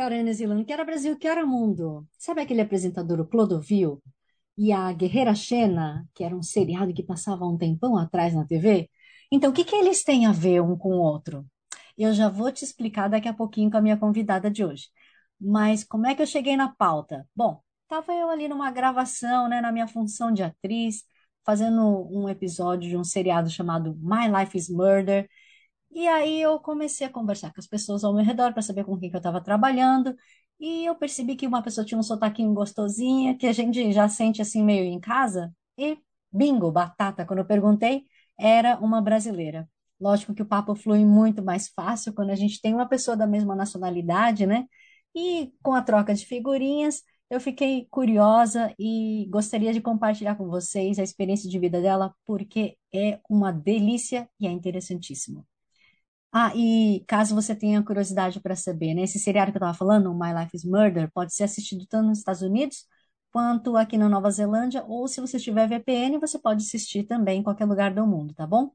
Que hora New Zealand, que hora Brasil, que hora mundo. Sabe aquele apresentador, o Clodovil? E a Guerreira Xena, que era um seriado que passava um tempão atrás na TV? Então, o que, que eles têm a ver um com o outro? Eu já vou te explicar daqui a pouquinho com a minha convidada de hoje. Mas como é que eu cheguei na pauta? Bom, estava eu ali numa gravação, né, na minha função de atriz, fazendo um episódio de um seriado chamado My Life is Murder. E aí eu comecei a conversar com as pessoas ao meu redor para saber com quem que eu estava trabalhando. E eu percebi que uma pessoa tinha um sotaquinho gostosinho, que a gente já sente assim meio em casa. E bingo, batata, quando eu perguntei, era uma brasileira. Lógico que o papo flui muito mais fácil quando a gente tem uma pessoa da mesma nacionalidade, né? E com a troca de figurinhas, eu fiquei curiosa e gostaria de compartilhar com vocês a experiência de vida dela, porque é uma delícia e é interessantíssimo. Ah, e caso você tenha curiosidade para saber, né, esse seriado que eu estava falando, My Life is Murder, pode ser assistido tanto nos Estados Unidos quanto aqui na Nova Zelândia, ou se você tiver VPN, você pode assistir também em qualquer lugar do mundo, tá bom?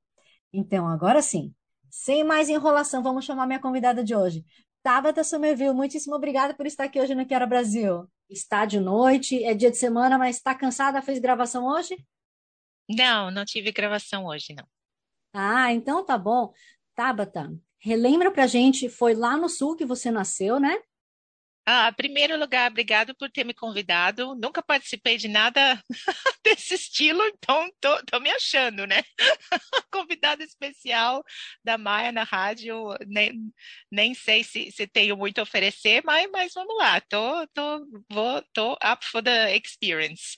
Então, agora sim, sem mais enrolação, vamos chamar minha convidada de hoje. Tabata Somerville, muitíssimo obrigada por estar aqui hoje no Quero Brasil. Está de noite, é dia de semana, mas está cansada? Fez gravação hoje? Não, não tive gravação hoje, não. Ah, então tá bom. Tabata, relembra pra gente, foi lá no sul que você nasceu, né? Ah, em primeiro lugar, obrigado por ter me convidado. Nunca participei de nada desse estilo, então tô, tô me achando, né? Convidada especial da Maia na rádio. Nem, nem sei se, se tenho muito a oferecer, mas, mas vamos lá. Tô, tô, vou, tô up for the experience.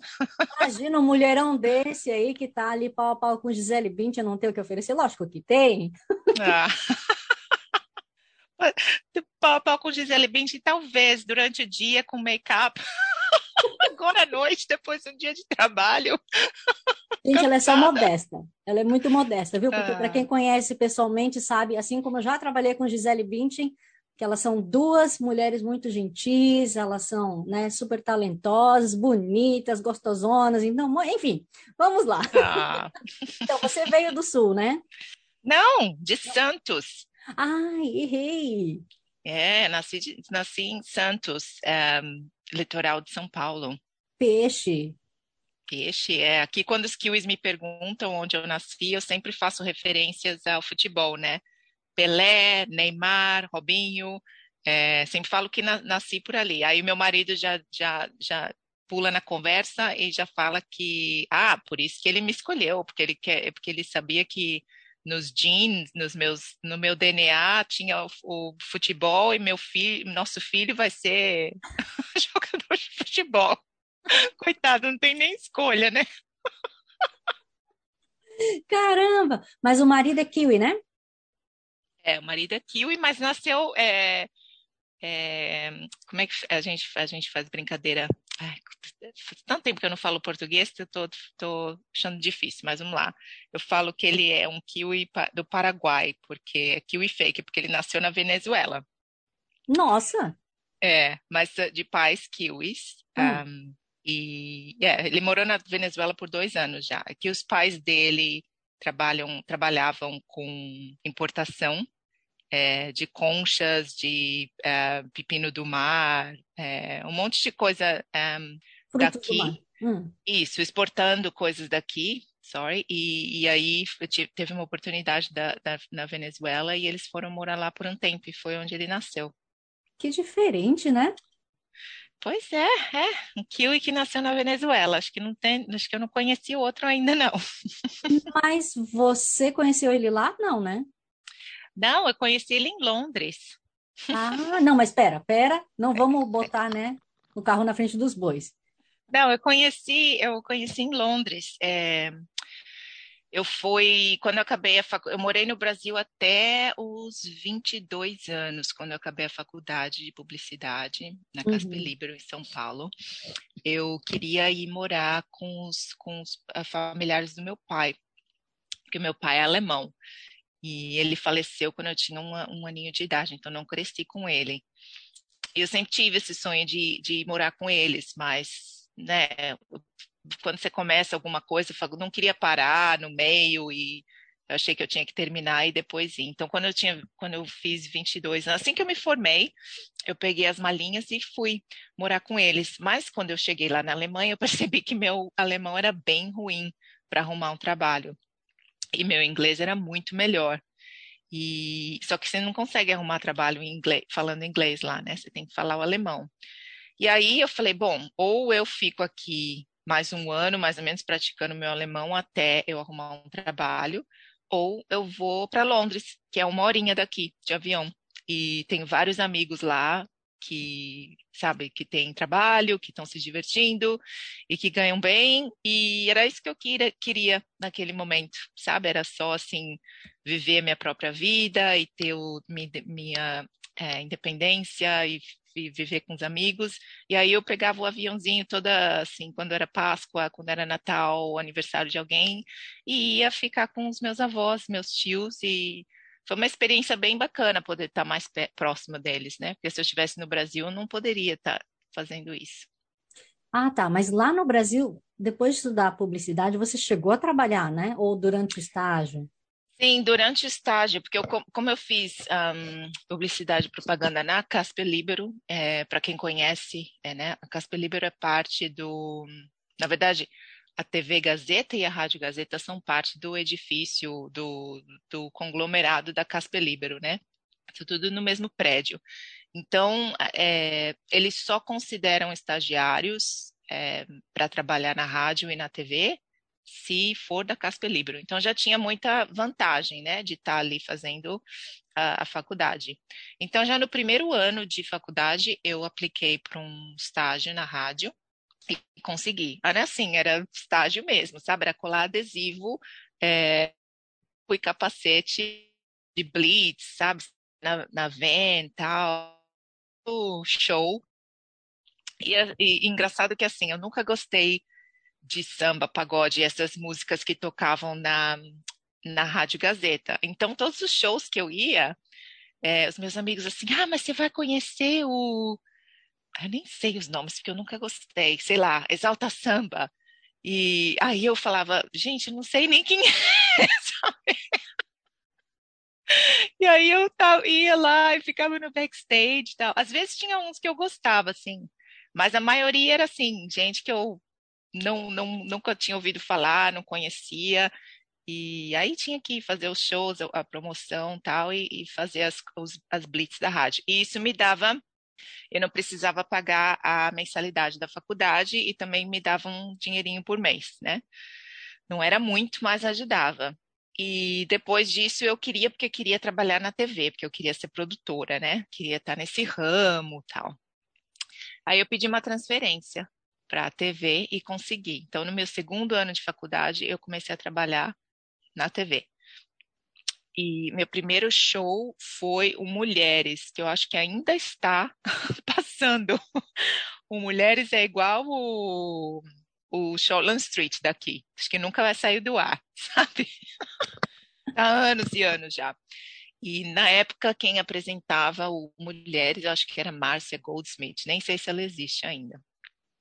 Imagina um mulherão desse aí que tá ali pau a pau com Gisele Bündchen, não tem o que oferecer. Lógico que tem. Ah. pau com Gisele Bündchen, talvez durante o dia com make-up. Agora à noite, depois de um dia de trabalho. Gente, ela é só modesta. Ela é muito modesta, viu? Porque ah. para quem conhece pessoalmente sabe, assim como eu já trabalhei com Gisele Bündchen, que elas são duas mulheres muito gentis, elas são né, super talentosas, bonitas, gostosonas, então, enfim, vamos lá. Ah. então, você veio do Sul, né? Não, de Santos. Ai, errei. É, nasci, de, nasci em Santos, um, litoral de São Paulo. Peixe. Peixe, é. Aqui, quando os kiwis me perguntam onde eu nasci, eu sempre faço referências ao futebol, né? Pelé, Neymar, Robinho. É, sempre falo que na, nasci por ali. Aí meu marido já, já, já pula na conversa e já fala que, ah, por isso que ele me escolheu, porque ele quer, porque ele sabia que nos genes, nos meus, no meu DNA tinha o, o futebol e meu filho, nosso filho vai ser jogador de futebol. Coitado, não tem nem escolha, né? Caramba! Mas o marido é kiwi, né? É, o marido é kiwi, mas nasceu. É, é, como é que a gente, a gente faz brincadeira? Ai, tanto tempo que eu não falo português que eu tô, tô achando difícil, mas vamos lá. Eu falo que ele é um kiwi do Paraguai, porque é kiwi fake, porque ele nasceu na Venezuela. Nossa! É, mas de pais kiwis. Hum. Um, e é, ele morou na Venezuela por dois anos já. Aqui os pais dele trabalham, trabalhavam com importação é, de conchas, de é, pepino do mar, é, um monte de coisa daqui. Hum. Isso, exportando coisas daqui, sorry. E, e aí teve uma oportunidade da, da, na Venezuela e eles foram morar lá por um tempo e foi onde ele nasceu. Que diferente, né? Pois é, é. Um kiwi que nasceu na Venezuela. Acho que não tem, acho que eu não conheci outro ainda não. Mas você conheceu ele lá? Não, né? Não, eu conheci ele em Londres. Ah, não, mas espera, espera, não vamos botar, né, o carro na frente dos bois. Não, eu conheci, eu conheci em Londres. É, Eu fui, quando eu acabei a faculdade, eu morei no Brasil até os 22 anos, quando eu acabei a faculdade de publicidade na Casper uhum. Libero, em São Paulo. Eu queria ir morar com os, com os familiares do meu pai, porque meu pai é alemão. E ele faleceu quando eu tinha uma, um aninho de idade, então não cresci com ele. Eu sempre tive esse sonho de, de morar com eles, mas né, quando você começa alguma coisa, eu não queria parar no meio e eu achei que eu tinha que terminar e depois ir. Então, quando eu tinha, quando eu fiz 22 anos, assim que eu me formei, eu peguei as malinhas e fui morar com eles. Mas quando eu cheguei lá na Alemanha, eu percebi que meu alemão era bem ruim para arrumar um trabalho. E meu inglês era muito melhor. E só que você não consegue arrumar trabalho em inglês, falando inglês lá, né? Você tem que falar o alemão. E aí eu falei, bom, ou eu fico aqui mais um ano, mais ou menos, praticando meu alemão até eu arrumar um trabalho, ou eu vou para Londres, que é uma horinha daqui de avião. E tenho vários amigos lá que, sabe, que têm trabalho, que estão se divertindo e que ganham bem. E era isso que eu queria, queria naquele momento, sabe? Era só, assim, viver minha própria vida e ter o, minha, é, independência e viver com os amigos. E aí eu pegava o aviãozinho toda assim, quando era Páscoa, quando era Natal, aniversário de alguém, e ia ficar com os meus avós, meus tios e foi uma experiência bem bacana poder estar mais próximo deles, né? Porque se eu estivesse no Brasil, eu não poderia estar fazendo isso. Ah, tá. Mas lá no Brasil, depois de estudar publicidade, você chegou a trabalhar, né? Ou durante o estágio? Sim, durante o estágio, porque eu, como eu fiz um, publicidade e propaganda na Casper Libero, é, para quem conhece, é, né, a Casper Libero é parte do, na verdade, a TV Gazeta e a Rádio Gazeta são parte do edifício, do, do conglomerado da Casper Libero, né? Tudo no mesmo prédio. Então, é, eles só consideram estagiários é, para trabalhar na rádio e na TV se for da Casper Libero. Então já tinha muita vantagem, né, de estar tá ali fazendo a, a, faculdade. Então já no primeiro ano de faculdade eu apliquei para um estágio na rádio e consegui. Era assim, era estágio mesmo, sabe? Era colar adesivo, é, fui capacete de blitz, sabe? Na, na van, tal, show. E, e, e engraçado que assim, eu nunca gostei de samba, pagode, essas músicas que tocavam na, na Rádio Gazeta. Então, todos os shows que eu ia, é, os meus amigos assim, ah, mas você vai conhecer o. Eu nem sei os nomes, porque eu nunca gostei, sei lá, Exalta Samba. E aí eu falava, gente, não sei nem quem é? E aí eu ia lá e ficava no backstage e tal. Às vezes tinha uns que eu gostava, assim, mas a maioria era assim, gente que eu não, não, nunca tinha ouvido falar, não conhecia. E aí tinha que fazer os shows, a promoção tal, e, e fazer as, os, as blitz da rádio. E isso me dava, eu não precisava pagar a mensalidade da faculdade e também me dava um dinheirinho por mês, né? Não era muito, mas ajudava. E depois disso eu queria, porque eu queria trabalhar na TV, porque eu queria ser produtora, né? Queria estar nesse ramo tal. Aí eu pedi uma transferência para a TV e consegui. Então, no meu segundo ano de faculdade, eu comecei a trabalhar na TV. E meu primeiro show foi o Mulheres, que eu acho que ainda está passando. O Mulheres é igual o, o Shortland Street daqui. Acho que nunca vai sair do ar, sabe? Há anos e anos já. E na época, quem apresentava o Mulheres, eu acho que era Márcia Goldsmith, nem sei se ela existe ainda.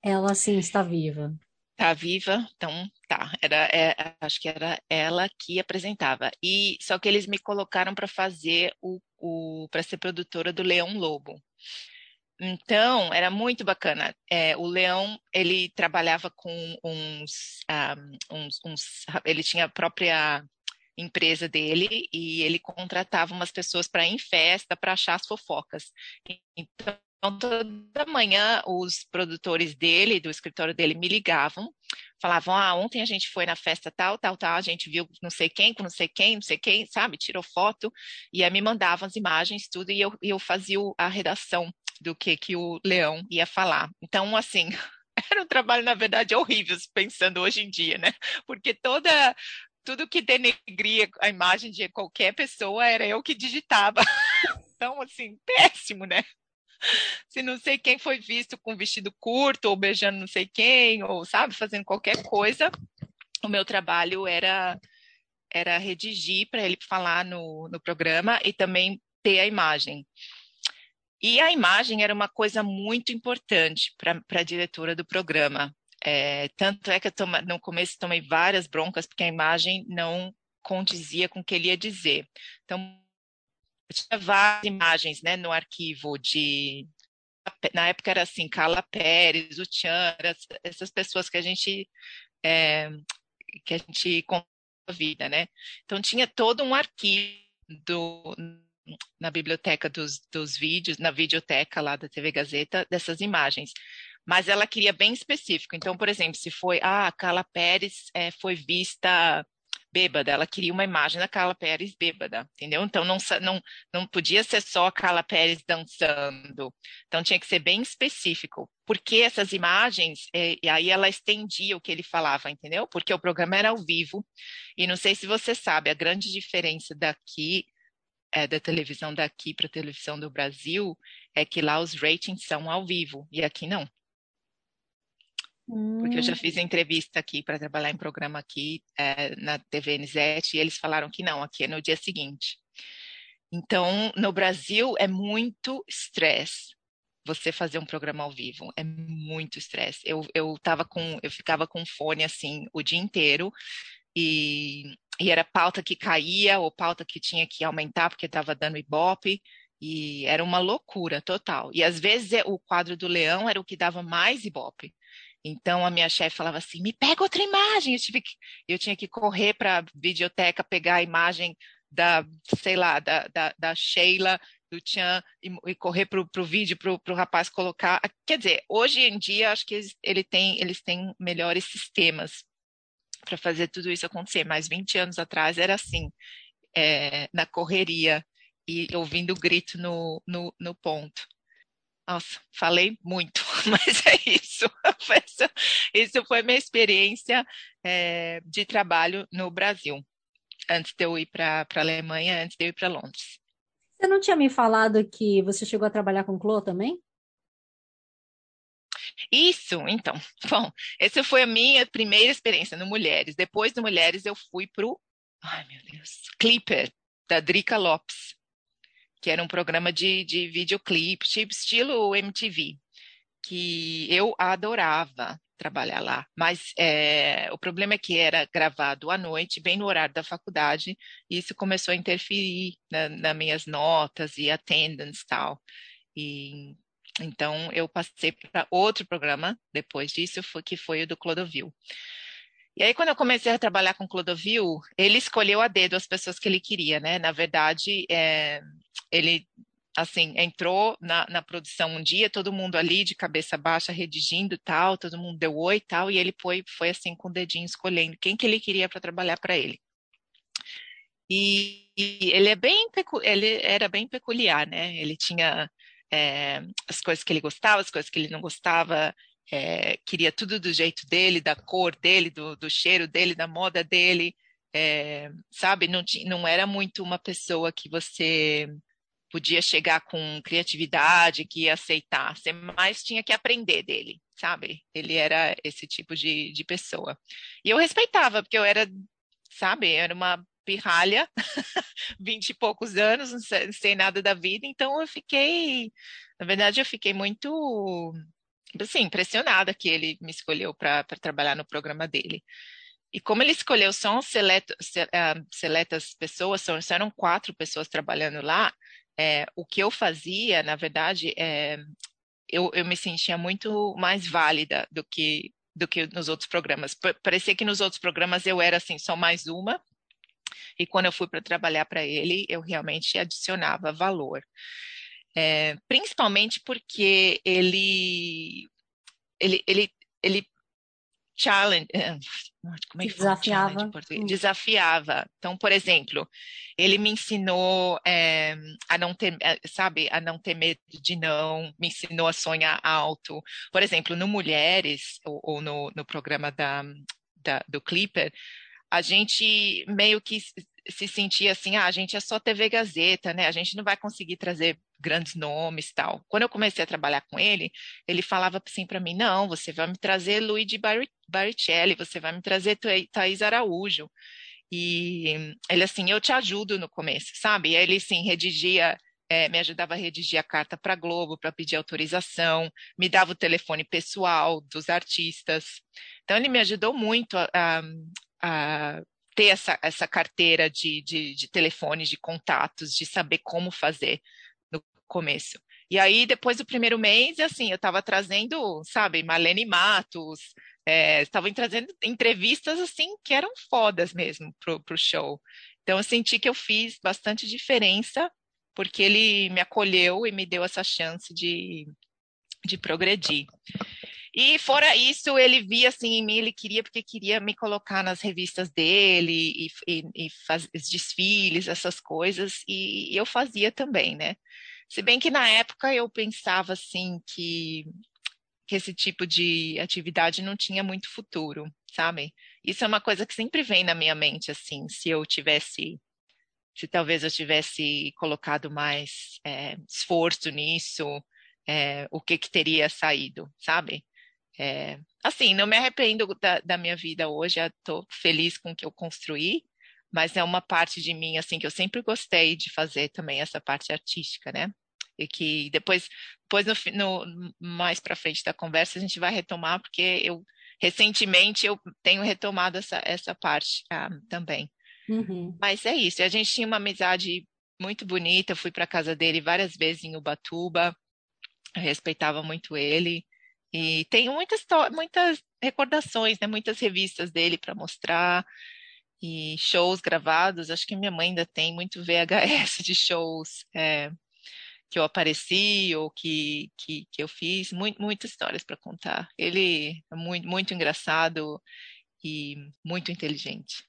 Ela sim está viva. Está viva, então tá. Era, é, acho que era ela que apresentava. E só que eles me colocaram para fazer o, o para ser produtora do Leão Lobo. Então, era muito bacana. É, o Leão, ele trabalhava com uns, um, ah, uns, uns, Ele tinha a própria empresa dele e ele contratava umas pessoas para ir em festa para achar as fofocas. Então, então, toda manhã, os produtores dele, do escritório dele, me ligavam, falavam: Ah, ontem a gente foi na festa tal, tal, tal, a gente viu não sei quem, com não sei quem, não sei quem, sabe? Tirou foto, e aí me mandavam as imagens, tudo, e eu, eu fazia a redação do que, que o Leão ia falar. Então, assim. Era um trabalho, na verdade, horrível, pensando hoje em dia, né? Porque toda tudo que denegria a imagem de qualquer pessoa era eu que digitava. Então, assim, péssimo, né? Se não sei quem foi visto com vestido curto, ou beijando não sei quem, ou, sabe, fazendo qualquer coisa, o meu trabalho era era redigir para ele falar no, no programa e também ter a imagem. E a imagem era uma coisa muito importante para a diretora do programa. É, tanto é que eu toma, no começo tomei várias broncas porque a imagem não condizia com o que ele ia dizer. Então, eu tinha várias imagens né, no arquivo de. Na época era assim, Carla Pérez, o Tchan, essas pessoas que a gente é, que a gente a vida, né? Então tinha todo um arquivo do, na biblioteca dos, dos vídeos, na videoteca lá da TV Gazeta, dessas imagens. Mas ela queria bem específico. Então, por exemplo, se foi, ah, a Carla Pérez é, foi vista bêbada, ela queria uma imagem da Carla Pérez bêbada, entendeu? Então não, não, não podia ser só a Carla Pérez dançando, então tinha que ser bem específico, porque essas imagens, é, e aí ela estendia o que ele falava, entendeu? Porque o programa era ao vivo, e não sei se você sabe, a grande diferença daqui é, da televisão daqui para a televisão do Brasil é que lá os ratings são ao vivo e aqui não. Porque eu já hum. fiz entrevista aqui para trabalhar em programa aqui é, na TV NZ e eles falaram que não, aqui é no dia seguinte. Então, no Brasil é muito estresse você fazer um programa ao vivo, é muito estresse. Eu, eu tava com, eu ficava com fone assim o dia inteiro e, e era pauta que caía ou pauta que tinha que aumentar porque estava dando ibope. E era uma loucura total. E às vezes é, o quadro do leão era o que dava mais ibope. Então a minha chefe falava assim: me pega outra imagem. Eu, tive que, eu tinha que correr para a videoteca pegar a imagem da, sei lá, da, da, da Sheila, do Tian, e, e correr para o vídeo para o rapaz colocar. Quer dizer, hoje em dia acho que eles, ele tem, eles têm melhores sistemas para fazer tudo isso acontecer, mas 20 anos atrás era assim, é, na correria e ouvindo o grito no, no, no ponto. Nossa, falei muito, mas é isso. Essa, isso foi minha experiência é, de trabalho no Brasil, antes de eu ir para a Alemanha, antes de eu ir para Londres. Você não tinha me falado que você chegou a trabalhar com Clô também? Isso, então. Bom, essa foi a minha primeira experiência no Mulheres. Depois do Mulheres, eu fui para o. Ai, meu Deus. Clipper, da Drica Lopes que era um programa de, de videoclipe, tipo estilo MTV, que eu adorava trabalhar lá. Mas é, o problema é que era gravado à noite, bem no horário da faculdade, e isso começou a interferir na, nas minhas notas e attendance tal. E então eu passei para outro programa depois disso, foi, que foi o do Clodovil. E aí, quando eu comecei a trabalhar com Clodovil, ele escolheu a dedo as pessoas que ele queria, né? Na verdade, é, ele assim, entrou na, na, produção um dia, todo mundo ali de cabeça baixa redigindo tal, todo mundo deu oi tal, e ele foi, foi assim com o dedinho escolhendo quem que ele queria para trabalhar para ele. E, e, ele é bem ele era bem peculiar, né? Ele tinha é, as coisas que ele gostava, as coisas que ele não gostava, é, queria tudo do jeito dele, da cor dele, do, do cheiro dele, da moda dele, é, sabe? Não, não era muito uma pessoa que você podia chegar com criatividade, que ia aceitar, você mais tinha que aprender dele, sabe? Ele era esse tipo de, de pessoa. E eu respeitava, porque eu era, sabe, era uma pirralha, vinte e poucos anos, não sei, não sei nada da vida, então eu fiquei, na verdade, eu fiquei muito assim, impressionada que ele me escolheu para trabalhar no programa dele. E como ele escolheu só seleto, ah, seletas pessoas, só eram quatro pessoas trabalhando lá, é, o que eu fazia, na verdade, é, eu, eu me sentia muito mais válida do que do que nos outros programas. Parecia que nos outros programas eu era assim só mais uma, e quando eu fui para trabalhar para ele, eu realmente adicionava valor. É, principalmente porque ele ele ele ele challenge eh, como é que desafiava. desafiava. Então por exemplo ele me ensinou é, a não ter eh, sabe a não ter medo de não me ensinou a sonhar alto. Por exemplo no mulheres ou, ou no, no programa da, da, do Clipper a gente meio que se sentia assim, ah, a gente é só TV Gazeta, né? A gente não vai conseguir trazer grandes nomes tal. Quando eu comecei a trabalhar com ele, ele falava assim para mim, não, você vai me trazer Luigi Baricelli, você vai me trazer Thaís Araújo. E ele assim, eu te ajudo no começo, sabe? E ele sim redigia é, me ajudava a redigir a carta para Globo para pedir autorização, me dava o telefone pessoal dos artistas. Então, ele me ajudou muito a, a, a ter essa, essa carteira de, de, de telefones, de contatos, de saber como fazer no começo. E aí, depois do primeiro mês, assim, eu estava trazendo, sabe, Marlene Matos, estavam é, trazendo entrevistas, assim, que eram fodas mesmo pro, pro show. Então, eu senti que eu fiz bastante diferença, porque ele me acolheu e me deu essa chance de, de progredir. E fora isso, ele via assim em mim, ele queria porque queria me colocar nas revistas dele e, e, e fazer desfiles, essas coisas, e eu fazia também, né? Se bem que na época eu pensava assim que, que esse tipo de atividade não tinha muito futuro, sabe? Isso é uma coisa que sempre vem na minha mente, assim, se eu tivesse, se talvez eu tivesse colocado mais é, esforço nisso, é, o que que teria saído, sabe? É, assim, não me arrependo da, da minha vida hoje, estou feliz com o que eu construí, mas é uma parte de mim, assim, que eu sempre gostei de fazer também, essa parte artística, né? E que depois, depois no, no mais para frente da conversa, a gente vai retomar, porque eu, recentemente, eu tenho retomado essa, essa parte ah, também. Uhum. Mas é isso, a gente tinha uma amizade muito bonita, eu fui para casa dele várias vezes em Ubatuba, respeitava muito ele, e tenho muitas, muitas recordações, né? muitas revistas dele para mostrar e shows gravados. Acho que minha mãe ainda tem muito VHS de shows é, que eu apareci ou que, que, que eu fiz. Muito, muitas histórias para contar. Ele é muito, muito engraçado e muito inteligente.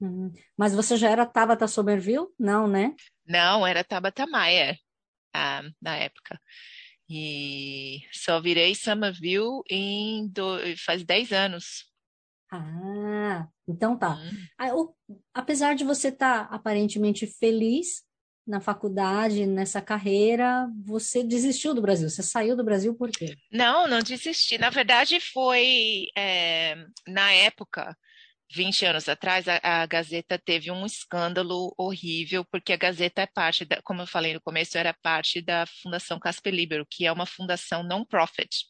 Uhum. Mas você já era Tabata Somerville? Não, né? Não, era Tabata Maia ah, na época. E só virei Somerville em do... faz 10 anos. Ah, então tá. Hum. Ah. Apesar de você estar tá aparentemente feliz na faculdade, nessa carreira, você desistiu do Brasil. Você saiu do Brasil por quê? Não, não desisti. Na verdade, foi é, na época 20 anos atrás, a, a, Gazeta teve um escândalo horrível, porque a Gazeta é parte, da, como eu falei no começo, era parte da Fundação Casper Libero, que é uma fundação non-profit.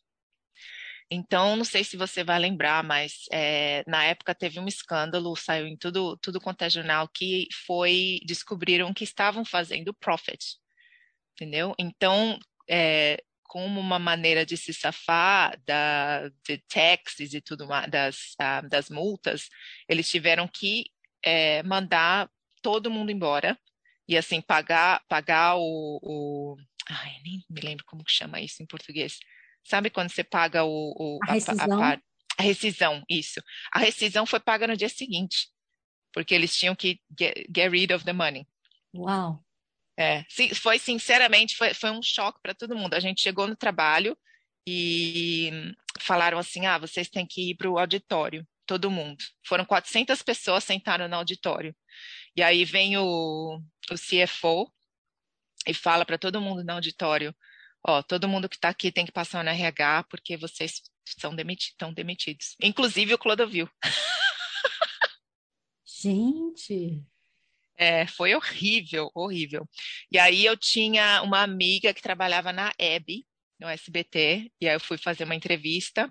Então, não sei se você vai lembrar, mas é, na época teve um escândalo, saiu em tudo, tudo quanto é jornal, que foi, descobriram que estavam fazendo profit, entendeu? Então, é, como uma maneira de se safar da, de taxes e tudo mais, das, uh, das multas, eles tiveram que é, mandar todo mundo embora e assim pagar pagar o, o ai nem me lembro como que chama isso em português. Sabe quando você paga o, o a, rescisão. A, a, a, rescisão isso. A rescisão foi paga no dia seguinte porque eles tinham que get, get rid of the money. Uau é, foi sinceramente, foi, foi um choque para todo mundo. A gente chegou no trabalho e falaram assim: ah, vocês têm que ir para o auditório, todo mundo. Foram 400 pessoas sentaram no auditório. E aí vem o, o CFO e fala para todo mundo no auditório: ó, todo mundo que está aqui tem que passar no RH porque vocês são demiti estão demitidos. Inclusive o Clodovil. Gente! É, foi horrível, horrível. E aí eu tinha uma amiga que trabalhava na EB, no SBT, e aí eu fui fazer uma entrevista.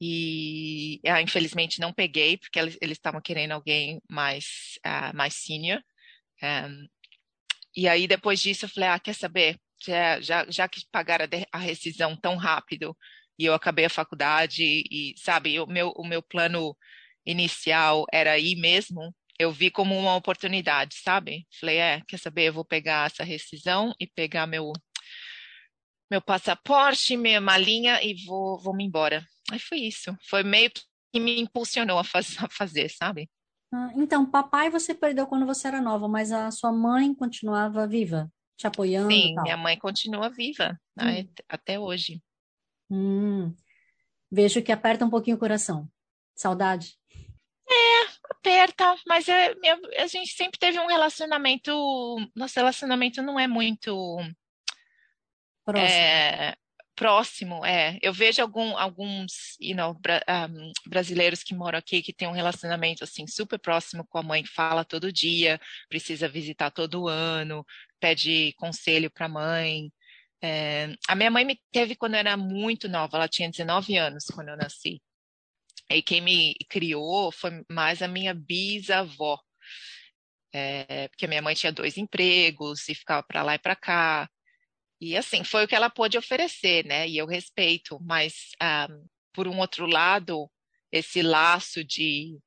E ah, infelizmente não peguei, porque eles estavam querendo alguém mais, uh, mais senior. Um, e aí depois disso eu falei, ah, quer saber? Já, já, já que pagaram a rescisão tão rápido e eu acabei a faculdade e, sabe, o meu, o meu plano inicial era ir mesmo, eu vi como uma oportunidade, sabe? Falei, é, quer saber, eu vou pegar essa rescisão e pegar meu meu passaporte, minha malinha e vou, vou me embora. Aí foi isso. Foi meio que me impulsionou a, faz, a fazer, sabe? Ah, então, papai você perdeu quando você era nova, mas a sua mãe continuava viva, te apoiando? Sim, minha mãe continua viva né, hum. até hoje. Hum. Vejo que aperta um pouquinho o coração. Saudade? É, aperta, mas é, a gente sempre teve um relacionamento. Nosso relacionamento não é muito Próximo. é, próximo. É, eu vejo algum, alguns, you know, bra, um, brasileiros que moram aqui que têm um relacionamento assim super próximo com a mãe, fala todo dia, precisa visitar todo ano, pede conselho para a mãe. É, a minha mãe me teve quando eu era muito nova, ela tinha 19 anos quando eu nasci. E quem me criou foi mais a minha bisavó. É, porque minha mãe tinha dois empregos e ficava para lá e para cá. E assim, foi o que ela pôde oferecer, né? E eu respeito, mas um, ah, por um outro lado, esse laço de,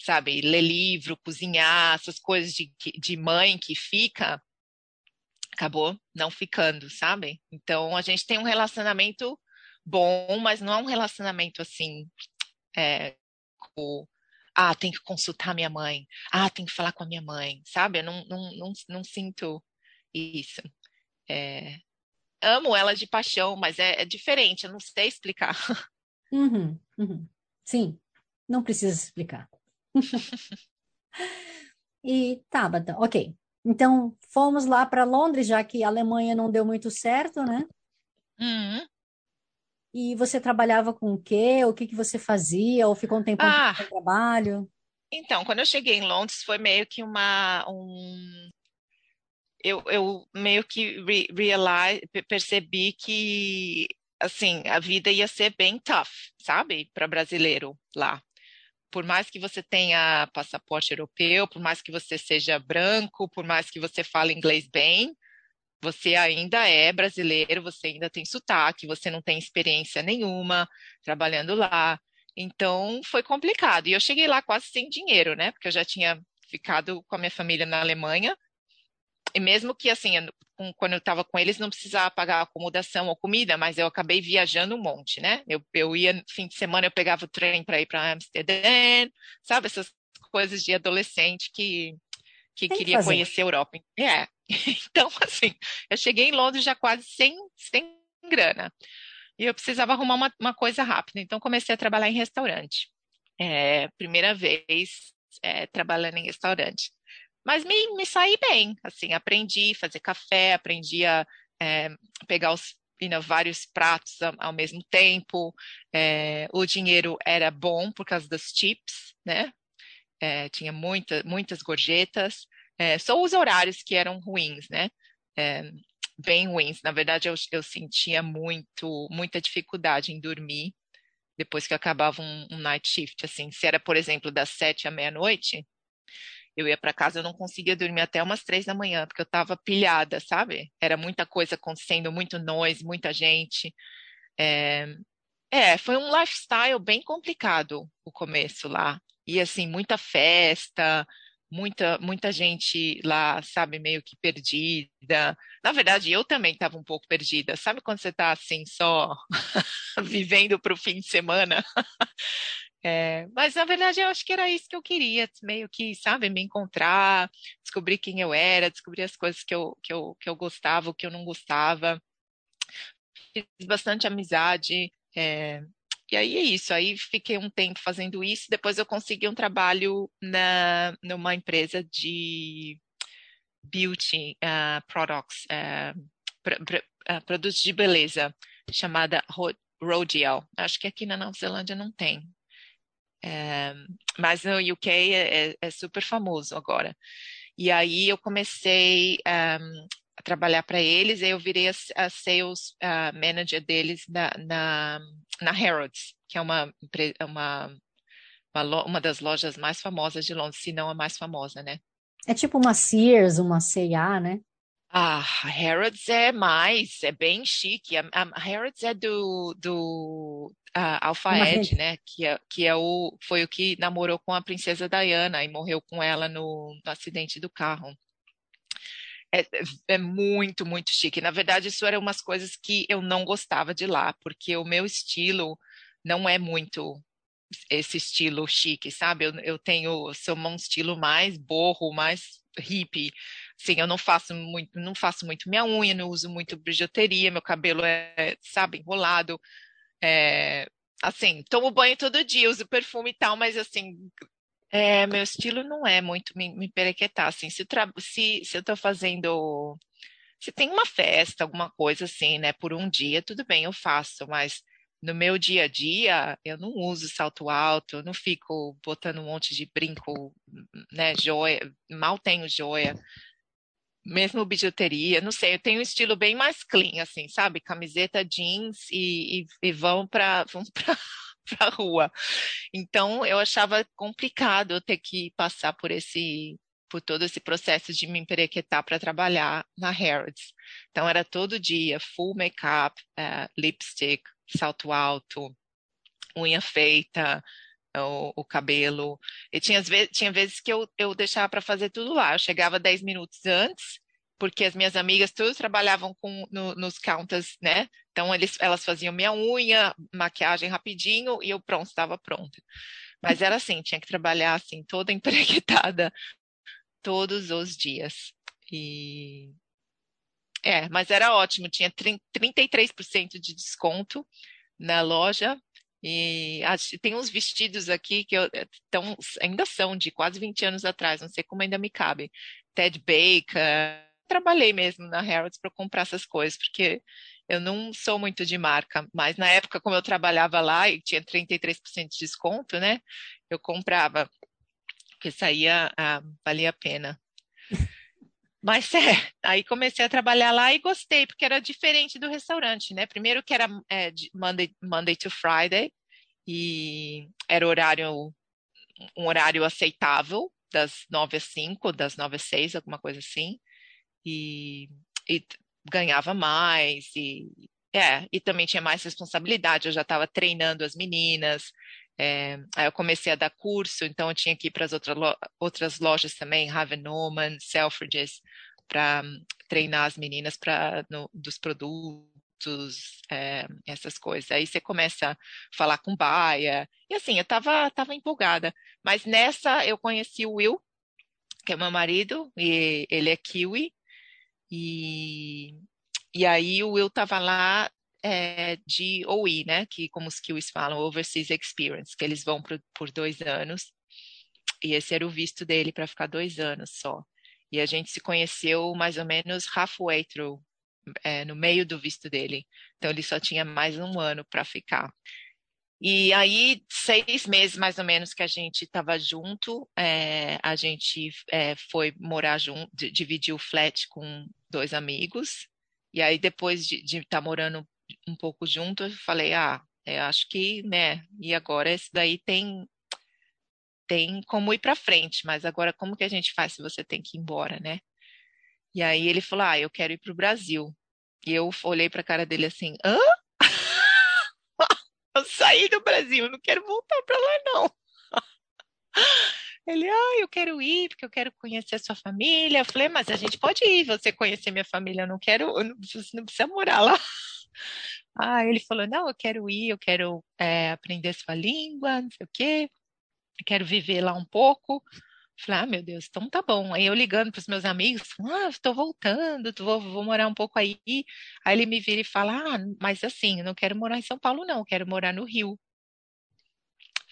sabe, ler livro, cozinhar, essas coisas de, de mãe que fica, acabou não ficando, sabe? Então a gente tem um relacionamento bom, mas não é um relacionamento assim é, com, ah, tem que consultar minha mãe, ah, tem que falar com a minha mãe, sabe? Eu não, não, não, não sinto isso. É, amo ela de paixão, mas é, é, diferente, eu não sei explicar. Uhum, uhum. Sim, não precisa explicar. e Tabata, ok. Então, fomos lá para Londres, já que a Alemanha não deu muito certo, né? Uhum. E você trabalhava com o quê? O que que você fazia? Ou ficou um tempo ah, no trabalho? Então, quando eu cheguei em Londres, foi meio que uma um eu, eu meio que re realize, percebi que assim a vida ia ser bem tough, sabe, para brasileiro lá. Por mais que você tenha passaporte europeu, por mais que você seja branco, por mais que você fale inglês bem, você ainda é brasileiro, você ainda tem sotaque, você não tem experiência nenhuma trabalhando lá. Então foi complicado. E eu cheguei lá quase sem dinheiro, né? Porque eu já tinha ficado com a minha família na Alemanha. E mesmo que, assim, quando eu estava com eles, não precisava pagar acomodação ou comida, mas eu acabei viajando um monte, né? Eu, eu ia, fim de semana, eu pegava o trem para ir para Amsterdã, sabe? Essas coisas de adolescente que, que queria que conhecer a Europa. É, Então, assim, eu cheguei em Londres já quase sem, sem grana. E eu precisava arrumar uma, uma coisa rápida. Então, comecei a trabalhar em restaurante. É, primeira vez é, trabalhando em restaurante. Mas me, me saí bem, assim, aprendi a fazer café, aprendi a é, pegar os vários pratos ao, ao mesmo tempo. É, o dinheiro era bom por causa das tips, né? É, tinha muita, muitas gorjetas. É, só os horários que eram ruins, né? É, bem ruins. Na verdade, eu, eu sentia muito, muita dificuldade em dormir depois que acabava um, um night shift. Assim, se era, por exemplo, das sete à meia-noite, eu ia para casa, eu não conseguia dormir até umas três da manhã, porque eu estava pilhada, sabe? Era muita coisa acontecendo, muito noise, muita gente. É, é, foi um lifestyle bem complicado o começo lá. E assim, muita festa, muita, muita gente lá, sabe, meio que perdida. Na verdade, eu também estava um pouco perdida. Sabe quando você está assim, só vivendo para o fim de semana? É, mas na verdade eu acho que era isso que eu queria, meio que, sabe, me encontrar, descobrir quem eu era, descobrir as coisas que eu, que eu, que eu gostava, o que eu não gostava. Fiz bastante amizade, é, e aí é isso, aí fiquei um tempo fazendo isso, depois eu consegui um trabalho na, numa empresa de beauty uh, products, uh, uh, produtos de beleza, chamada Rodial. Acho que aqui na Nova Zelândia não tem. mas no UK é, é, é, super famoso agora. E aí eu comecei um, a trabalhar para eles, eu virei a, a sales manager deles na, na na Harrods, que é uma, uma, uma, uma das lojas mais famosas de Londres, se não a mais famosa, né? É tipo uma Sears, uma C&A, né? Ah, a Harrods é mais, é bem chique. A, a Harrods é do, do uh, Alpha Ed, né? Que, é, que é o, foi o que namorou com a princesa Diana e morreu com ela no, no acidente do carro. É, é, muito, muito chique. Na verdade, isso eram umas coisas que eu não gostava de lá, porque o meu estilo não é muito esse estilo chique, sabe? Eu, eu tenho, sou um estilo mais borro, mais hippie. Sim, eu não faço muito, não faço muito minha unha, não uso muito bijuteria, meu cabelo é, sabe, enrolado. É, assim, tomo banho todo dia, uso perfume e tal, mas assim, É, meu estilo não é muito me, me perequetar, assim, se, se, se eu estou fazendo, se tem uma festa, alguma coisa assim, né, por um dia, tudo bem, eu faço, mas no meu dia a dia, eu não uso salto alto, eu não fico botando um monte de brinco, né, joia, mal tenho joia, mesmo bijuteria, não sei, eu tenho um estilo bem mais clean, assim, sabe? Camiseta, jeans e, e, e vão para vão para a rua. Então, eu achava complicado eu ter que passar por esse por todo esse processo de me emperequetar para trabalhar na Harrods. Então, era todo dia, full make-up, uh, lipstick, salto alto, unha feita, o, o, cabelo. E tinha, tinha vezes que eu, eu deixava para fazer tudo lá. Eu chegava 10 minutos antes, porque as minhas amigas todas trabalhavam com, no, nos counters, né? Então eles, elas faziam minha unha, maquiagem rapidinho e eu pronto, estava pronta. Mas era assim, tinha que trabalhar assim, toda empreguetada todos os dias. E é, mas era ótimo, tinha 33% de desconto na loja e tem uns vestidos aqui que eu, tão, ainda são de quase 20 anos atrás, não sei como ainda me cabe. Ted Baker. Trabalhei mesmo na Harrods para comprar essas coisas, porque eu não sou muito de marca, mas na época, como eu trabalhava lá e tinha 33% de desconto, né? Eu comprava, porque saía, ah, valia a pena. Mas é, aí comecei a trabalhar lá e gostei, porque era diferente do restaurante, né? Primeiro que era é, Monday, Monday to Friday, e era horário, um horário aceitável, das nove às cinco, das nove às seis, alguma coisa assim, e, e ganhava mais, e, é, e também tinha mais responsabilidade, eu já estava treinando as meninas, é, aí eu comecei a dar curso, então eu tinha que ir para as outra lo outras lojas também, Raven Oman, Selfridges, para treinar as meninas no, dos produtos, é, essas coisas. Aí você começa a falar com baia, e assim, eu estava tava empolgada. Mas nessa eu conheci o Will, que é meu marido, e ele é kiwi, e, e aí o Will estava lá é, de OE, né? Que como os Kiwis falam, Overseas Experience, que eles vão por, por dois anos. E esse era o visto dele para ficar dois anos só. E a gente se conheceu mais ou menos halfway through, é, no meio do visto dele. Então ele só tinha mais um ano para ficar. E aí, seis meses mais ou menos que a gente estava junto, é, a gente é, foi morar junto, dividir o flat com dois amigos. E aí, depois de estar tá morando um pouco junto, eu falei, ah, eu acho que, né, e agora esse daí tem tem como ir para frente, mas agora como que a gente faz se você tem que ir embora, né? E aí ele falou, ah, eu quero ir para o Brasil. E eu olhei para a cara dele assim, hã? Eu saí do Brasil, não quero voltar para lá não. Ele, ah, eu quero ir porque eu quero conhecer a sua família. Eu falei, mas a gente pode ir, você conhecer minha família, eu não quero, eu não, você não precisa morar lá. Ah, ele falou, não, eu quero ir, eu quero é, aprender sua língua, não sei o quê, eu quero viver lá um pouco. Falei, ah, meu Deus, então tá bom. Aí eu ligando para os meus amigos, ah, estou voltando, vou, vou morar um pouco aí. Aí ele me vira e fala, ah, mas assim, não quero morar em São Paulo, não, quero morar no Rio.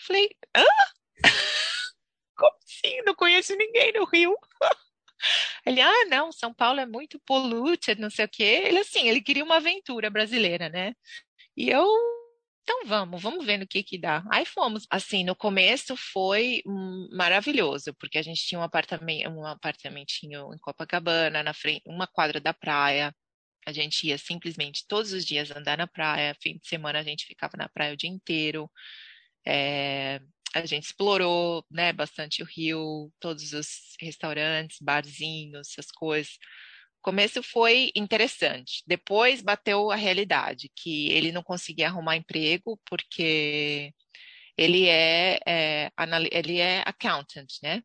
Falei, hã? Como assim? Não conheço ninguém no Rio. Ele, ah, não, São Paulo é muito polluted, não sei o quê. Ele, assim, ele queria uma aventura brasileira, né? E eu, então vamos, vamos ver no que que dá. Aí fomos. Assim, no começo foi maravilhoso, porque a gente tinha um apartamento, um apartamentinho em Copacabana, na frente, uma quadra da praia. A gente ia simplesmente todos os dias andar na praia. Fim de semana a gente ficava na praia o dia inteiro. É, a gente explorou né, bastante o Rio, todos os restaurantes, barzinhos, essas coisas. Começo foi interessante. Depois bateu a realidade, que ele não conseguia arrumar emprego porque ele é, é ele é accountant, né?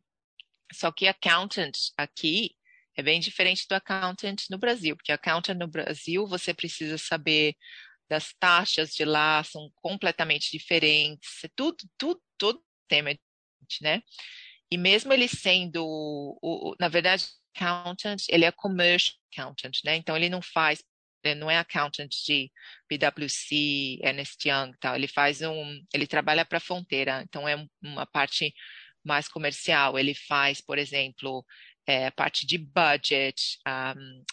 Só que accountant aqui é bem diferente do accountant no Brasil, porque accountant no Brasil você precisa saber das taxas de lá são completamente diferentes, é tudo, tudo, todo tema, né? E mesmo ele sendo, o, o, na verdade, accountant, ele é commercial accountant, né? Então ele não faz, ele não é accountant de PwC, Ernst Young, tal. Ele faz um, ele trabalha para a fronteira, então é uma parte mais comercial. Ele faz, por exemplo, é, parte de budget, um,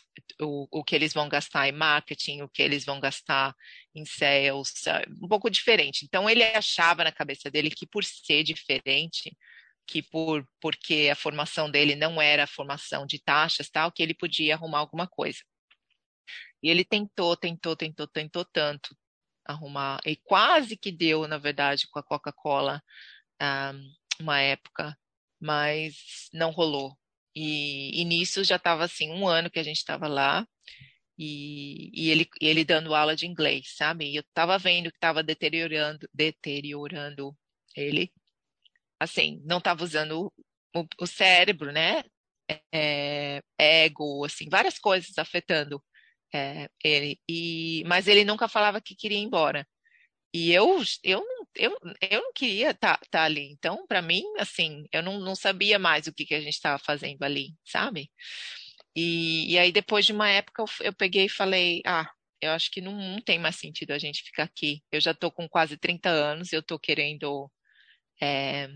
o, o que eles vão gastar em marketing, o que eles vão gastar em sales, um pouco diferente. Então ele achava na cabeça dele que por ser diferente, que por porque a formação dele não era formação de taxas, tal, que ele podia arrumar alguma coisa. E ele tentou, tentou, tentou, tentou tanto arrumar e quase que deu, na verdade, com a Coca-Cola um, uma época, mas não rolou. E, e nisso já estava assim um ano que a gente estava lá e, e ele, ele dando aula de inglês, sabe? E eu estava vendo que estava deteriorando, deteriorando ele, assim, não estava usando o, o, cérebro, né? É, ego, assim, várias coisas afetando é, ele. E, mas ele nunca falava que queria ir embora. E eu, eu, eu, eu não queria estar tá, tá ali. Então, para mim, assim, eu não, não sabia mais o que, que a gente estava fazendo ali, sabe? E, e aí, depois de uma época, eu, eu peguei e falei: ah, eu acho que não, não, tem mais sentido a gente ficar aqui. Eu já estou com quase 30 anos, eu estou querendo, é,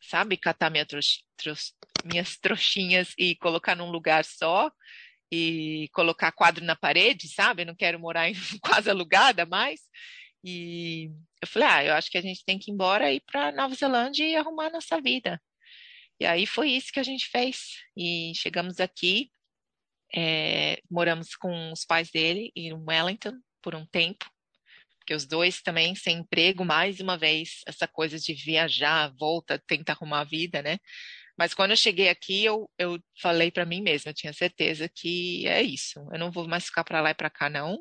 sabe, catar minha minhas trouxinhas e colocar num lugar só e colocar quadro na parede, sabe? Não quero morar em casa alugada mais. E eu falei, ah, eu acho que a gente tem que ir embora e ir para Nova Zelândia e arrumar nossa vida. E aí foi isso que a gente fez. E chegamos aqui, é, moramos com os pais dele em Wellington por um tempo, porque os dois também sem emprego, mais uma vez, essa coisa de viajar, volta, tentar arrumar a vida, né? Mas quando eu cheguei aqui, eu, eu falei para mim mesma, eu tinha certeza que é isso. Eu não vou mais ficar para lá e para cá, não.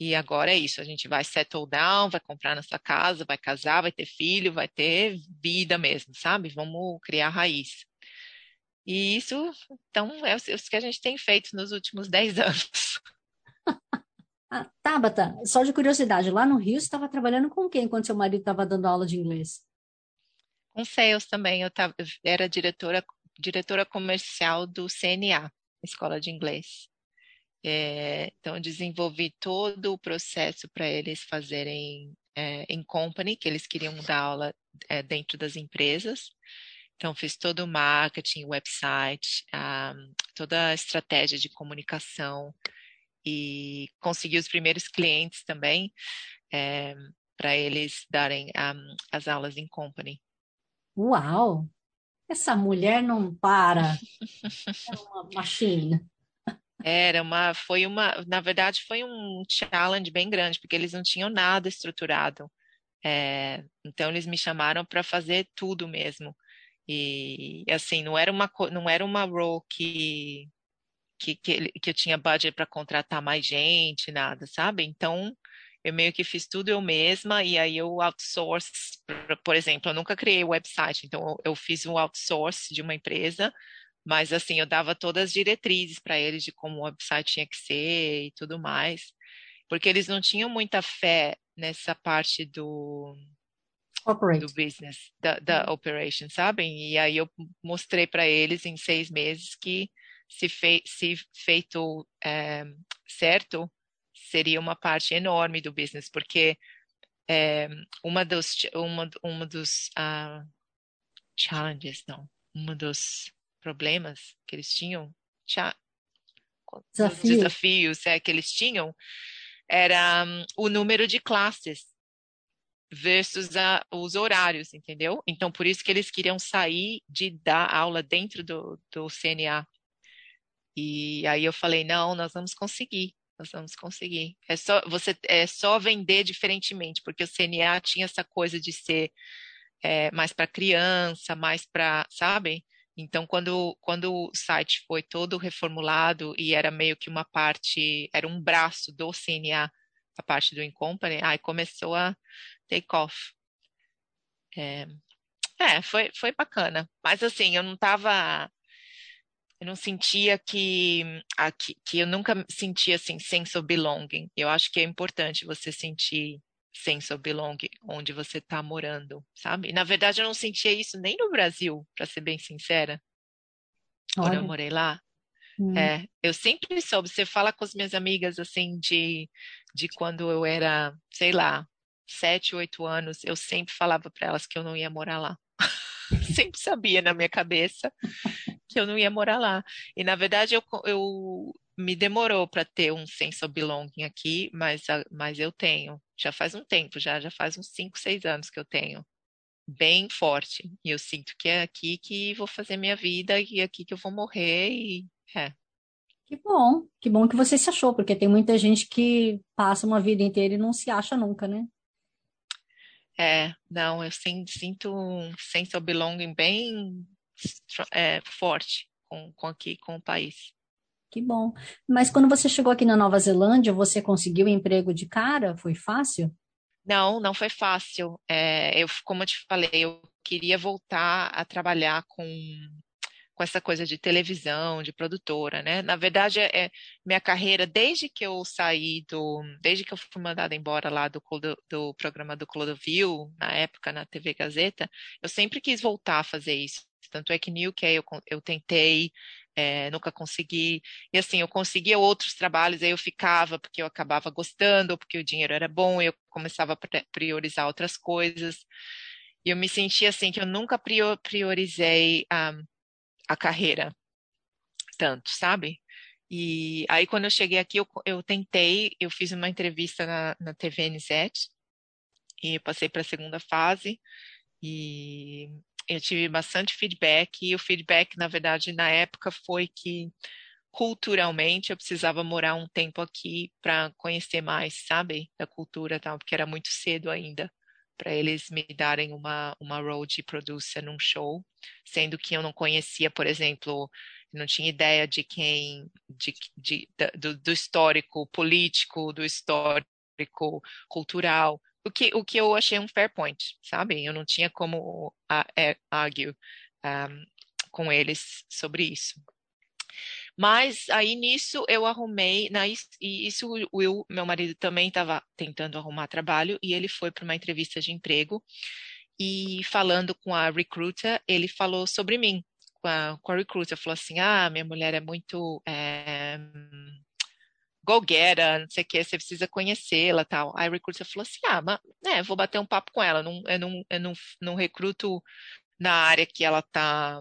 E agora é isso, a gente vai settle down, vai comprar nossa casa, vai casar, vai ter filho, vai ter vida mesmo, sabe? Vamos criar raiz. E isso, então, é o que a gente tem feito nos últimos 10 anos. Ah, Tabata, só de curiosidade, lá no Rio você estava trabalhando com quem quando seu marido estava dando aula de inglês? Com sales também, eu, tava, eu era diretora, diretora comercial do CNA, Escola de Inglês. É, então, desenvolvi todo o processo para eles fazerem é, em company, que eles queriam dar aula é, dentro das empresas. Então, fiz todo o marketing, website, um, toda a estratégia de comunicação e consegui os primeiros clientes também é, para eles darem um, as aulas em company. Uau! Essa mulher não para. É uma machine. Era uma, foi uma, na verdade, foi um challenge bem grande, porque eles não tinham nada estruturado. É, então eles me chamaram para fazer tudo mesmo. E assim, não era uma, não era uma role que, que, que, que eu tinha budget para contratar mais gente, nada, sabe? Então eu meio que fiz tudo eu mesma e aí eu outsource, por exemplo, eu nunca criei website, então eu fiz um outsource de uma empresa mas assim, eu dava todas as diretrizes para eles de como o website tinha que ser e tudo mais, porque eles não tinham muita fé nessa parte do Operate. do business, da, da uhum. operation, sabem? E aí eu mostrei para eles em seis meses que se, fei, se feito é, certo, seria uma parte enorme do business, porque é, uma dos, uma, uma dos uh, challenges, não, uma dos problemas que eles tinham, Desafio. desafios é, que eles tinham, era um, o número de classes versus a, os horários, entendeu? Então, por isso que eles queriam sair de dar aula dentro do, do CNA. E aí eu falei, não, nós vamos conseguir, nós vamos conseguir. É só, você, é só vender diferentemente, porque o CNA tinha essa coisa de ser é, mais para criança, mais para, sabe? Então, quando, quando o site foi todo reformulado e era meio que uma parte, era um braço do CNA, a parte do Incompany, aí começou a take off. É, é, foi, foi bacana. Mas assim, eu não estava eu não sentia que, que, que eu nunca sentia assim sense of belonging. Eu acho que é importante você sentir sense of belonging onde você está morando, sabe? Na verdade, eu não sentia isso nem no Brasil, para ser bem sincera, Olha. quando eu morei lá. Hum. É, eu sempre soube, você fala com as minhas amigas assim de, de quando eu era, sei lá, sete, oito anos, eu sempre falava para elas que eu não ia morar lá. sempre sabia na minha cabeça que eu não ia morar lá. E na verdade eu, eu me demorou para ter um sense of belonging aqui, mas, mas eu tenho. Já faz um tempo, já, já faz uns 5, 6 anos que eu tenho. Bem forte. E eu sinto que é aqui que vou fazer minha vida e é aqui que eu vou morrer e é. Que bom, que bom que você se achou, porque tem muita gente que passa uma vida inteira e não se acha nunca, né? É, não, eu sinto um sense of belonging bem é, forte com, com aqui, com o país. Que bom. Mas quando você chegou aqui na Nova Zelândia, você conseguiu emprego de cara? Foi fácil? Não, não foi fácil. É, eu, como eu te falei, eu queria voltar a trabalhar com com essa coisa de televisão, de produtora, né? Na verdade, é, é, minha carreira, desde que eu saí do, desde que eu fui mandada embora lá do, do, programa do Clodovil, na época na TV Gazeta, eu sempre quis voltar a fazer isso. Tanto é que no UK eu, eu tentei, é, nunca consegui. E assim, eu conseguia outros trabalhos, aí eu ficava porque eu acabava gostando, porque o dinheiro era bom, eu começava a priorizar outras coisas. E eu me sentia assim que eu nunca priorizei um, ah, a carreira tanto, sabe? E aí, quando eu cheguei aqui, eu, eu tentei, eu fiz uma entrevista na, na TV NZ e passei para a segunda fase e eu tive bastante feedback e o feedback, na verdade, na época foi que culturalmente eu precisava morar um tempo aqui para conhecer mais, sabe, da cultura tal, porque era muito cedo ainda para eles me darem uma, uma role de producer num show, sendo que eu não conhecia, por exemplo, não tinha ideia de quem, de, de, do, do, histórico político, do histórico cultural, o que, o que eu achei um fair point, sabe? Eu não tinha como uh, argue um, com eles sobre isso. Mas aí nisso eu arrumei, na, e isso o Will, meu marido, também estava tentando arrumar trabalho e ele foi para uma entrevista de emprego e falando com a recruiter, ele falou sobre mim. Com a, com a recruiter, falou assim: Ah, minha mulher é muito é, go-getter, não sei o que, você precisa conhecê-la tal. Aí a recruiter falou assim: Ah, mas né, vou bater um papo com ela, não, eu, não, eu não, não recruto na área que ela está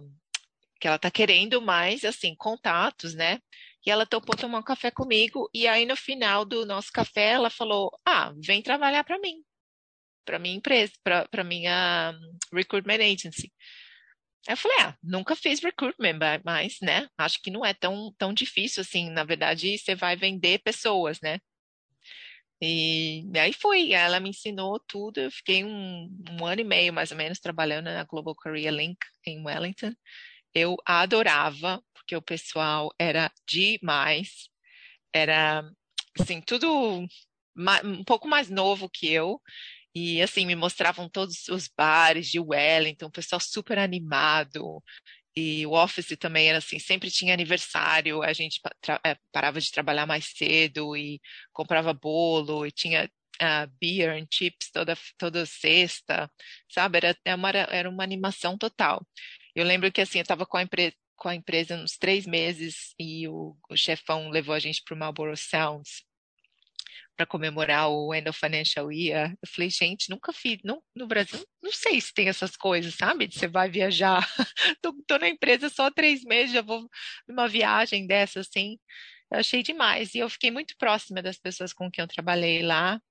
que ela tá querendo mais, assim, contatos, né? E ela topou tomar um café comigo. E aí, no final do nosso café, ela falou: Ah, vem trabalhar para mim, para minha empresa, para minha recruitment agency. Eu falei: Ah, nunca fiz recruitment, mas, né? Acho que não é tão, tão difícil assim. Na verdade, você vai vender pessoas, né? E, e aí foi, ela me ensinou tudo. Eu fiquei um, um ano e meio, mais ou menos, trabalhando na Global Career Link em Wellington eu adorava, porque o pessoal era demais, era, assim, tudo um pouco mais novo que eu, e assim, me mostravam todos os bares de Wellington, o pessoal super animado, e o office também era assim, sempre tinha aniversário, a gente eh, parava de trabalhar mais cedo e comprava bolo, e tinha uh, beer and chips toda, toda sexta, sabe? Era, era, uma, era uma animação total. Eu lembro que assim, eu estava com com a empresa uns três meses e o, o chefão levou a gente para o Marlborough Sounds para comemorar o End of Financial Year. Eu falei, gente, nunca fiz, não, no Brasil, não sei se tem essas coisas, sabe? Você vai viajar, tô, tô, na empresa só três meses, já vou numa viagem dessa, assim. Eu achei demais. E eu fiquei muito próxima das pessoas com quem eu trabalhei lá.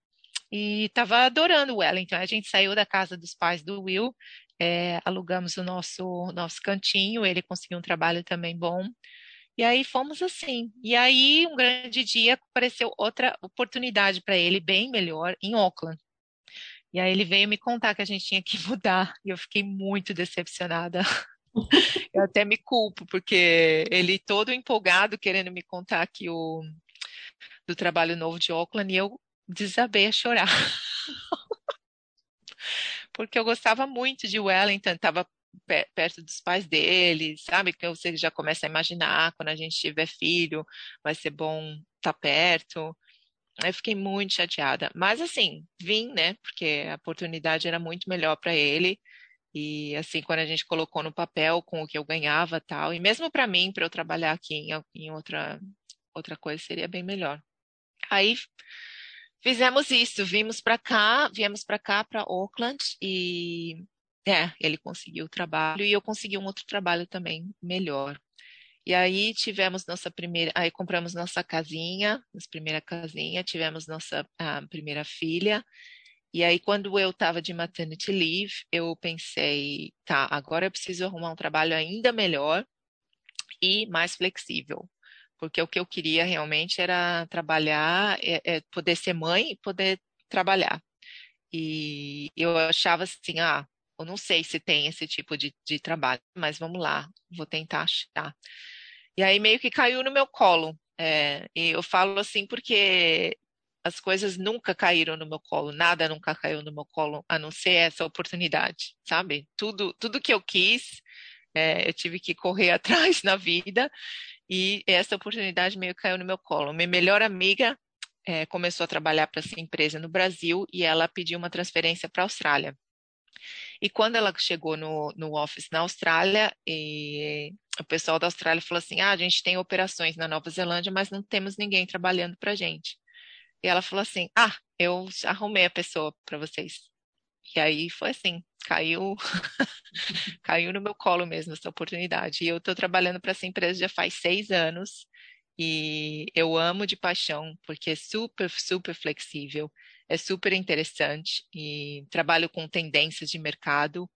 E estava adorando Wellington. A gente saiu da casa dos pais do Will é, alugamos o nosso, nosso cantinho, ele conseguiu um trabalho também bom. E aí fomos assim. E aí, um grande dia, apareceu outra oportunidade para ele, bem melhor, em Auckland. E aí ele veio me contar que a gente tinha que mudar, e eu fiquei muito decepcionada. eu até me culpo, porque ele todo empolgado, querendo me contar aqui o do trabalho novo de Auckland, e eu desabei a chorar. porque eu gostava muito de Wellington, estava perto dos pais dele, sabe? Que você já começa a imaginar quando a gente tiver filho, vai ser bom estar tá perto. Eu fiquei muito chateada. Mas assim, vim, né? Porque a oportunidade era muito melhor para ele. E assim, quando a gente colocou no papel com o que eu ganhava tal, e mesmo para mim, para eu trabalhar aqui em, em outra, outra coisa, seria bem melhor. Aí Fizemos isso, vimos para cá, viemos para cá, para Auckland, e é, ele conseguiu o trabalho e eu consegui um outro trabalho também melhor. E aí tivemos nossa primeira, aí compramos nossa casinha, nossa primeira casinha, tivemos nossa primeira filha. E aí quando eu estava de maternity leave, eu pensei, tá, agora eu preciso arrumar um trabalho ainda melhor e mais flexível, porque o que eu queria realmente era trabalhar, é, é poder ser mãe e poder trabalhar. E eu achava assim, ah, eu não sei se tem esse tipo de, de trabalho, mas vamos lá, vou tentar achar. E aí meio que caiu no meu colo. É, e eu falo assim porque as coisas nunca caíram no meu colo, nada nunca caiu no meu colo, a não ser essa oportunidade, sabe? Tudo, tudo que eu quis, é, eu tive que correr atrás na vida e essa oportunidade meio caiu no meu colo. Minha melhor amiga é, começou a trabalhar para essa empresa no Brasil e ela pediu uma transferência para a Austrália. E quando ela chegou no, no office na Austrália, o pessoal da Austrália falou assim: ah, a gente tem operações na Nova Zelândia, mas não temos ninguém trabalhando para a gente. E ela falou assim: ah, eu arrumei a pessoa para vocês. E aí foi assim, caiu, caiu no meu colo mesmo essa oportunidade. E eu estou trabalhando para essa empresa já faz seis anos e eu amo de paixão porque é super, super flexível é super interessante e trabalho com tendências de mercado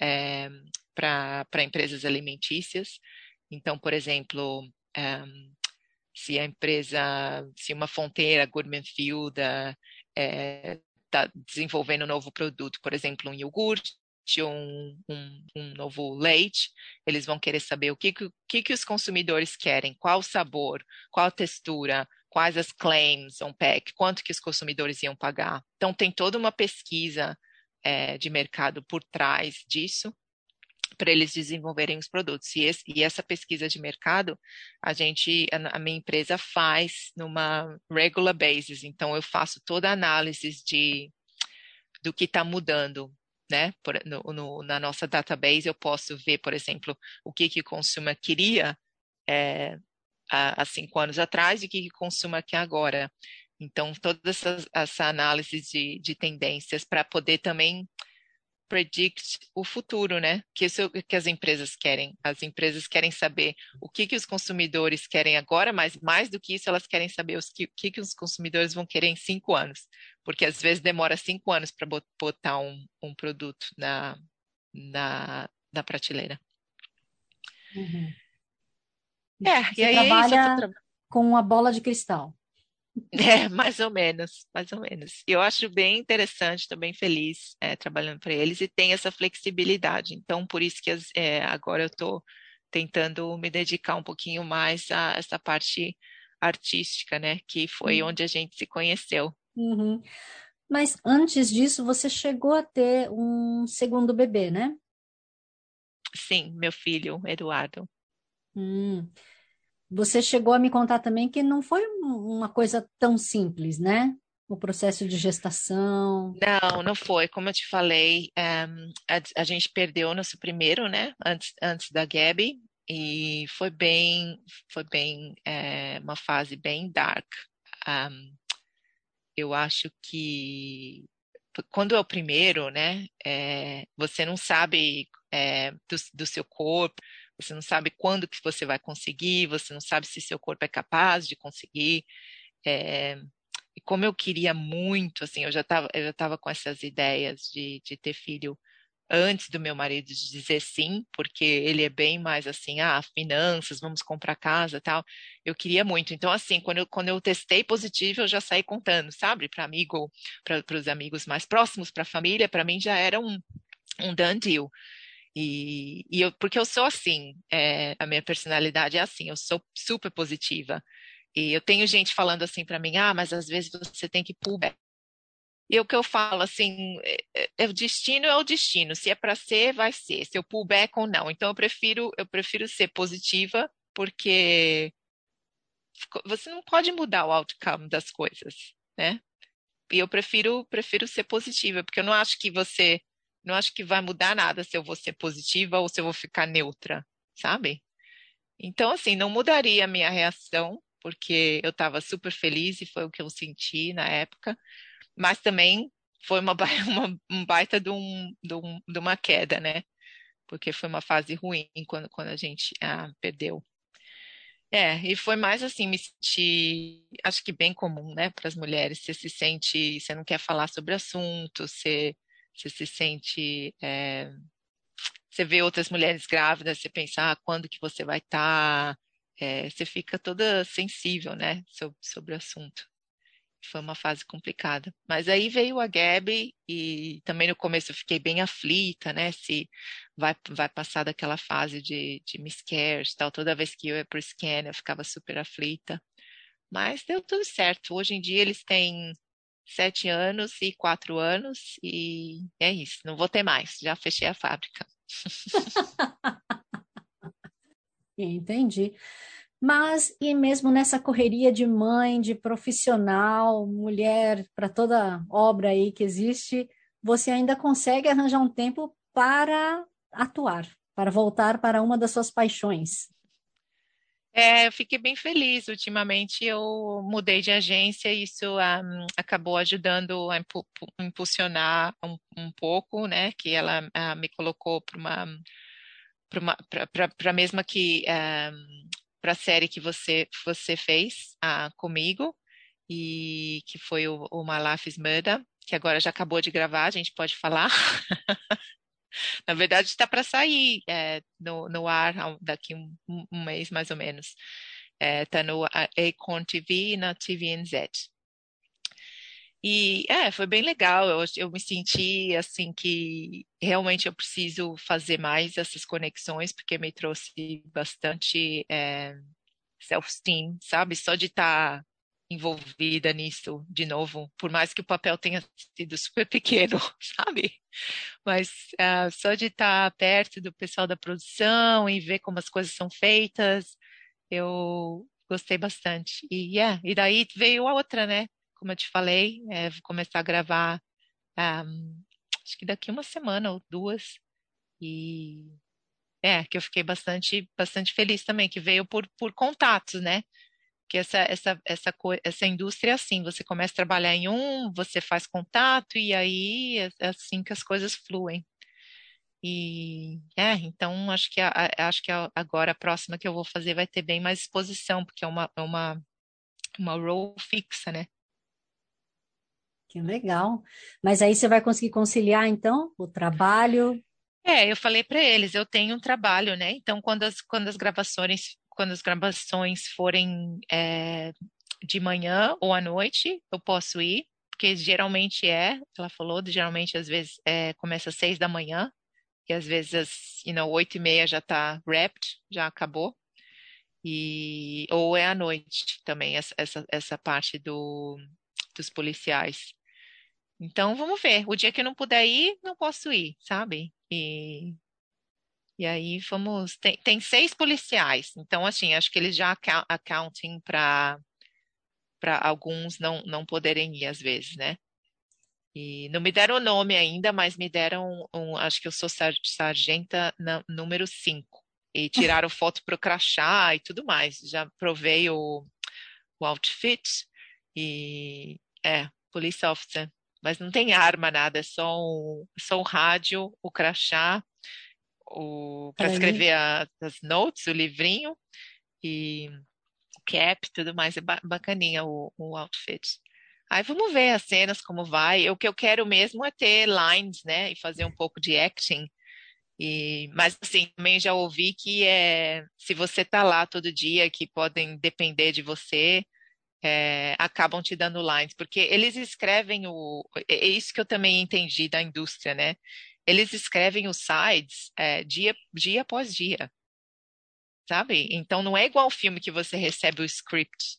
é, para empresas alimentícias. Então, por exemplo, é, se a empresa, se uma fonteira Gourmet Field é, tá desenvolvendo um novo produto, por exemplo, um iogurte, um, um, um, novo leite, eles vão querer saber o que, que, que os consumidores querem, qual sabor, qual textura, quais as claims on pack, quanto que os consumidores iam pagar. Então tem toda uma pesquisa é, de mercado por trás disso para eles desenvolverem os produtos. E, esse, e, essa pesquisa de mercado, a gente, a, a, minha empresa faz numa regular basis. Então, eu faço toda a análise de do que está mudando, né? Por, no, no, na nossa database, eu posso ver, por exemplo, o que, que o consumo queria é, há, há cinco anos atrás e o que, que consuma aqui agora. Então, toda essa, essa análise de, de tendências para poder também predict o futuro, né? Que isso é que as empresas querem. As empresas querem saber o que, que os consumidores querem agora, mas mais do que isso, elas querem saber o que, que, que os consumidores vão querer em cinco anos. Porque às vezes demora cinco anos para botar um, um produto na, na, na prateleira. Uhum. É, Você e aí trabalha tra... com uma bola de cristal. É, mais ou menos, mais ou menos. E eu acho bem interessante, estou bem feliz é, trabalhando para eles e tem essa flexibilidade. Então, por isso que é, agora eu estou tentando me dedicar um pouquinho mais a essa parte artística, né? Que foi uhum. onde a gente se conheceu. Uhum. Mas antes disso, você chegou a ter um segundo bebê, né? Sim, meu filho, Eduardo. Hum. Você chegou a me contar também que não foi uma coisa tão simples, né? O processo de gestação. Não, não foi. Como eu te falei, um, a, a, gente perdeu nosso primeiro, né? Antes, antes da Gabi. E foi bem, foi bem, é, uma fase bem dark. Um, eu acho que quando é o primeiro, né? É, você não sabe é, do, do seu corpo, você não sabe quando que você vai conseguir, você não sabe se seu corpo é capaz de conseguir. É, e como eu queria muito, assim, eu já estava eu já tava com essas ideias de, de ter filho antes do meu marido dizer sim, porque ele é bem mais assim, ah, finanças, vamos comprar casa tal. Eu queria muito. Então, assim, quando eu, quando eu testei positivo, eu já saí contando, sabe, para amigo, para os amigos mais próximos, para a família, para mim já era um, um done deal. E, e eu, porque eu sou assim, é, a minha personalidade é assim, eu sou super positiva. E eu tenho gente falando assim para mim, ah, mas às vezes você tem que pull back. E o que eu falo, assim, é, é, é o destino é o destino. Se é para ser, vai ser. Se eu pull back ou não. Então eu prefiro, eu prefiro ser positiva, porque você não pode mudar o outcome das coisas, né? E eu prefiro, prefiro ser positiva, porque eu não acho que você não acho que vai mudar nada se eu vou ser positiva ou se eu vou ficar neutra, sabe? Então, assim, não mudaria a minha reação, porque eu estava super feliz e foi o que eu senti na época, mas também foi uma, uma um baita de, um, de, um, de uma queda, né? Porque foi uma fase ruim quando, quando a gente ah, perdeu. É, e foi mais assim, me senti, acho que bem comum, né, para as mulheres. Você se sente, você não quer falar sobre assunto, você, você se sente, é, você vê outras mulheres grávidas, você pensa, ah, quando que você vai estar? Tá? É, você fica toda sensível, né, sobre, sobre o assunto. Foi uma fase complicada. Mas aí veio a Gabi e também no começo eu fiquei bem aflita, né? Se vai, vai passar daquela fase de, de miscarriage tal. Toda vez que eu ia para o scan eu ficava super aflita. Mas deu tudo certo. Hoje em dia eles têm sete anos e quatro anos e é isso. Não vou ter mais. Já fechei a fábrica. Entendi. Mas, e mesmo nessa correria de mãe, de profissional, mulher, para toda obra aí que existe, você ainda consegue arranjar um tempo para atuar, para voltar para uma das suas paixões. É, eu fiquei bem feliz. Ultimamente eu mudei de agência e isso um, ah, acabou ajudando a impulsionar um, um, pouco, né? Que ela uh, me colocou para uma para a mesma que um, ah, para a série que você você fez uh, comigo e que foi o, o My Life is Murder, que agora já acabou de gravar, a gente pode falar. Na verdade, está para sair é, no, no ar daqui um, um mês, mais ou menos. Está é, no Acorn TV e na TVNZ. E é, foi bem legal. Eu, eu me senti assim que realmente eu preciso fazer mais essas conexões, porque me trouxe bastante é, self-esteem, sabe? Só de estar tá envolvida nisso de novo, por mais que o papel tenha sido super pequeno, sabe? Mas uh, só de estar tá perto do pessoal da produção e ver como as coisas são feitas, eu gostei bastante. E, yeah, e daí veio a outra, né? como eu te falei, é, vou começar a gravar um, acho que daqui uma semana ou duas. E é, que eu fiquei bastante, bastante feliz também, que veio por, por contatos, né? Que essa, essa, essa, essa indústria é assim, você começa a trabalhar em um, você faz contato e aí é, é assim que as coisas fluem. E é, então acho que, a, acho que agora a próxima que eu vou fazer vai ter bem mais exposição, porque é uma, é uma, uma role fixa, né? Que legal. Mas aí você vai conseguir conciliar, então, o trabalho? É, eu falei para eles, eu tenho um trabalho, né? Então, quando as, quando as gravações, quando as gravações forem é, de manhã ou à noite, eu posso ir, porque geralmente é, ela falou, geralmente às vezes é, começa às seis da manhã, e às vezes às you know, oito e meia já está wrapped, já acabou. E, ou é à noite também, essa, essa, parte do, dos policiais. Então, vamos ver. O dia que eu não puder ir, não posso ir, sabe? E, e aí vamos. Tem, tem seis policiais. Então, assim, acho que eles já accounting para para alguns não, não poderem ir às vezes, né? E não me deram o nome ainda, mas me deram um, acho que eu sou sargenta na, número 5. E tiraram foto para o crachá e tudo mais. Já provei o, o outfit e é, police officer mas não tem arma, nada, é só um, só um rádio, o crachá, o para escrever a, as notes, o livrinho e o cap, tudo mais, é bacaninha o, o outfit. Aí vamos ver as cenas, como vai. O que eu quero mesmo é ter lines, né, e fazer um pouco de acting. E, mas assim, também já ouvi que é, se você tá lá todo dia, que podem depender de você, é, acabam te dando lines, porque eles escrevem o. É isso que eu também entendi da indústria, né? Eles escrevem os sides é, dia, dia após dia. Sabe? Então não é igual o filme que você recebe o script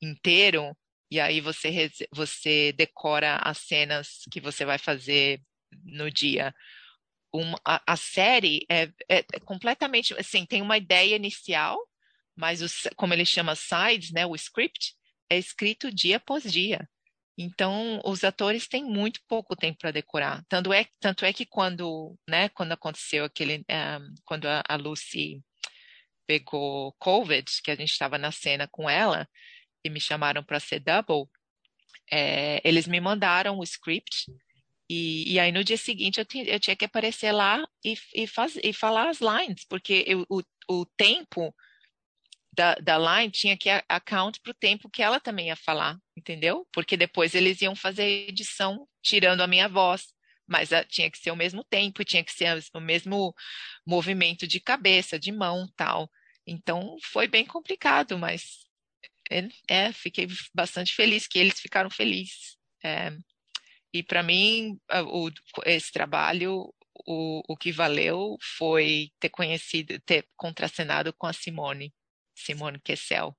inteiro e aí você, você decora as cenas que você vai fazer no dia. Uma, a, a, série é, é, é, completamente assim, tem uma ideia inicial, mas os, como ele chama sides, né, o script, é escrito dia após dia. Então, os atores têm muito pouco tempo para decorar. Tanto é, tanto é que quando, né, quando aconteceu aquele, um, eh, quando a, a Lucy pegou COVID, que a gente estava na cena com ela, e me chamaram para ser double, é, eles me mandaram o script E, e aí no dia seguinte eu, eu tinha que aparecer lá e, e, faz, e falar as lines, porque eu, o, o tempo da, da line tinha que account para o tempo que ela também ia falar, entendeu? Porque depois eles iam fazer edição tirando a minha voz, mas uh, tinha que ser o mesmo tempo, tinha que ser o mesmo movimento de cabeça, de mão, tal. Então foi bem complicado, mas é, é fiquei bastante feliz que eles ficaram felizes. É, e para mim, o, esse trabalho, o, o que valeu foi ter conhecido, ter contracenado com a Simone. Simone Kessel,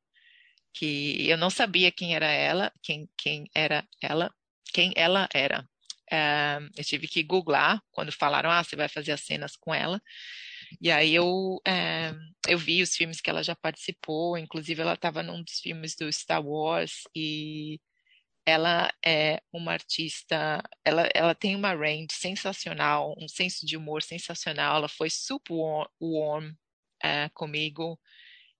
que eu não sabia quem era ela, quem, quem era ela, quem ela era. Uh, eu tive que googlar quando falaram, ah, você vai fazer as cenas com ela. E aí eu, uh, eu vi os filmes que ela já participou, inclusive ela estava num dos filmes do Star Wars e ela é uma artista, ela, ela tem uma range sensacional, um senso de humor sensacional, ela foi super warm, warm uh, comigo,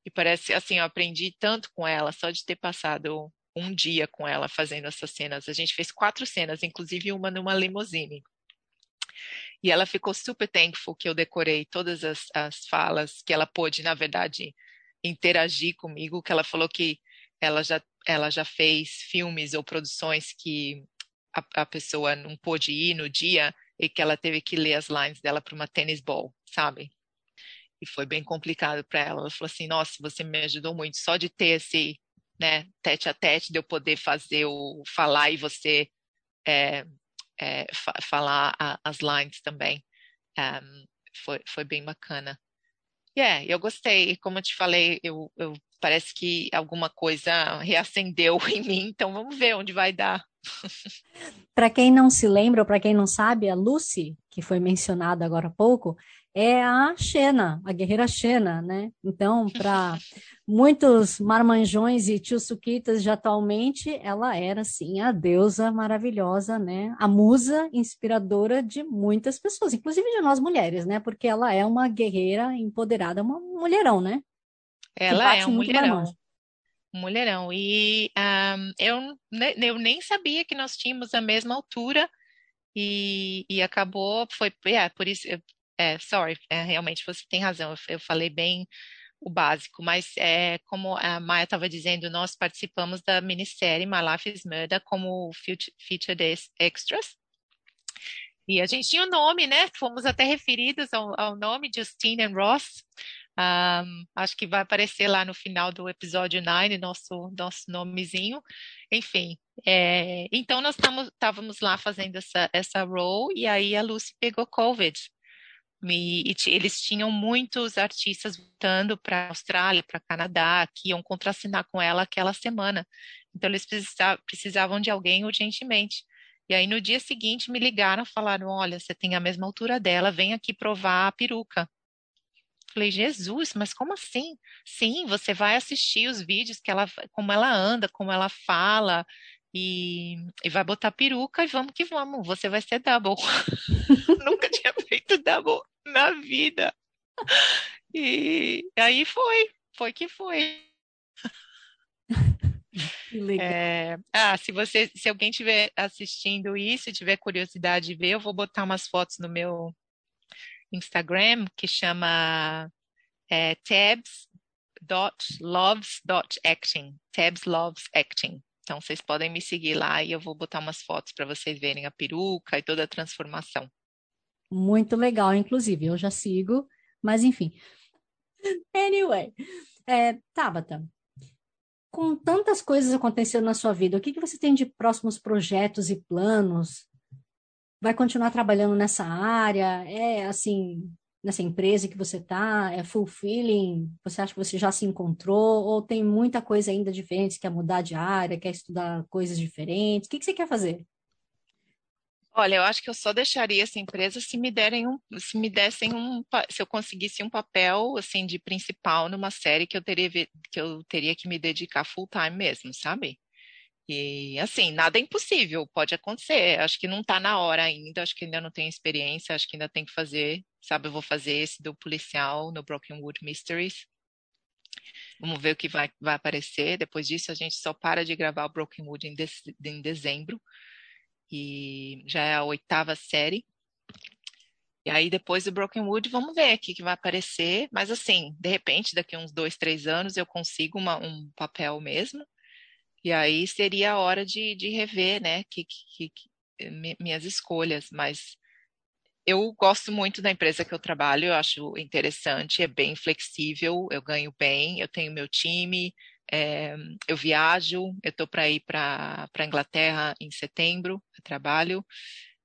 e parece, assim, eu aprendi tanto com ela, só de ter passado um dia com ela fazendo essas cenas. A gente fez quatro cenas, inclusive uma numa limusine. E ela ficou super thankful que eu decorei todas as, as falas, que ela pôde, na verdade, interagir comigo, que ela falou que ela já, ela já fez filmes ou produções que a, a pessoa não pôde ir no dia e que ela teve que ler as lines dela para uma tennis ball, sabe? E foi bem complicado para ela. Ela falou assim: Nossa, você me ajudou muito só de ter esse né, tete a tete, de eu poder fazer o falar e você é, é, fa falar a, as lines também. Um, foi, foi bem bacana. E yeah, eu gostei. Como eu te falei, eu, eu parece que alguma coisa reacendeu em mim, então vamos ver onde vai dar. para quem não se lembra, ou para quem não sabe, a Lucy, que foi mencionada agora há pouco, é a Xena, a guerreira Xena, né? Então, para muitos marmanjões e tio-suquitas de atualmente, ela era, sim, a deusa maravilhosa, né? A musa inspiradora de muitas pessoas, inclusive de nós mulheres, né? Porque ela é uma guerreira empoderada, uma mulherão, né? Ela é um mulherão. Um mulherão. E um, eu, eu nem sabia que nós tínhamos a mesma altura e, e acabou, foi, é, por isso, é, sorry, é, realmente você tem razão, eu, eu, falei bem o básico, mas é, como a Maia estava dizendo, nós participamos da minissérie My Life is Murder como featured extras, e a gente tinha o um nome, né? Fomos até referidos ao, ao nome Justine and Ross. Um, acho que vai aparecer lá no final do episódio 9, nosso, nosso nomezinho. Enfim, é, então nós estávamos lá fazendo essa, essa role e aí a Lucy pegou Covid. E, e eles tinham muitos artistas voltando para a Austrália, para Canadá, que iam contracenar com ela aquela semana. Então eles precisavam de alguém urgentemente. E aí no dia seguinte me ligaram, falaram: "Olha, você tem a mesma altura dela, vem aqui provar a peruca". Falei: "Jesus, mas como assim?". Sim, você vai assistir os vídeos que ela como ela anda, como ela fala, e, e, vai botar peruca e vamos que vamos, você vai ser double. Nunca tinha feito double na vida. E aí foi, foi que foi. É, ah, se você, se alguém estiver assistindo isso e tiver curiosidade de ver, eu vou botar umas fotos no meu Instagram que chama é, tabs.loves.acting. Tabs loves acting. Então vocês podem me seguir lá e eu vou botar umas fotos para vocês verem a peruca e toda a transformação. Muito legal, inclusive, eu já sigo, mas enfim. Anyway, é, Tabata, com tantas coisas acontecendo na sua vida, o que, que você tem de próximos projetos e planos? Vai continuar trabalhando nessa área? É assim, nessa empresa que você está? É fulfilling? Você acha que você já se encontrou? Ou tem muita coisa ainda diferente? Quer mudar de área? Quer estudar coisas diferentes? O que, que você quer fazer? Olha, eu acho que eu só deixaria essa empresa se me derem um, se me dessem um, se eu conseguisse um papel assim de principal numa série que eu teria que eu teria que me dedicar full time mesmo, sabe? E assim, nada é impossível, pode acontecer. Acho que não está na hora ainda, acho que ainda não tenho experiência, acho que ainda tem que fazer, sabe? Eu vou fazer esse do policial no Brokenwood Mysteries. Vamos ver o que vai, vai aparecer. Depois disso, a gente só para de gravar o Brokenwood em, de, em dezembro. E já é a oitava série. E aí, depois do Broken Wood, vamos ver o que, que vai aparecer. Mas, assim, de repente, daqui uns dois, três anos, eu consigo uma, um papel mesmo. E aí seria a hora de, de rever, né, que, que, que, minhas escolhas. Mas eu gosto muito da empresa que eu trabalho, eu acho interessante, é bem flexível, eu ganho bem, eu tenho meu time, é, eu viajo, eu estou para ir para a Inglaterra em setembro, trabalho.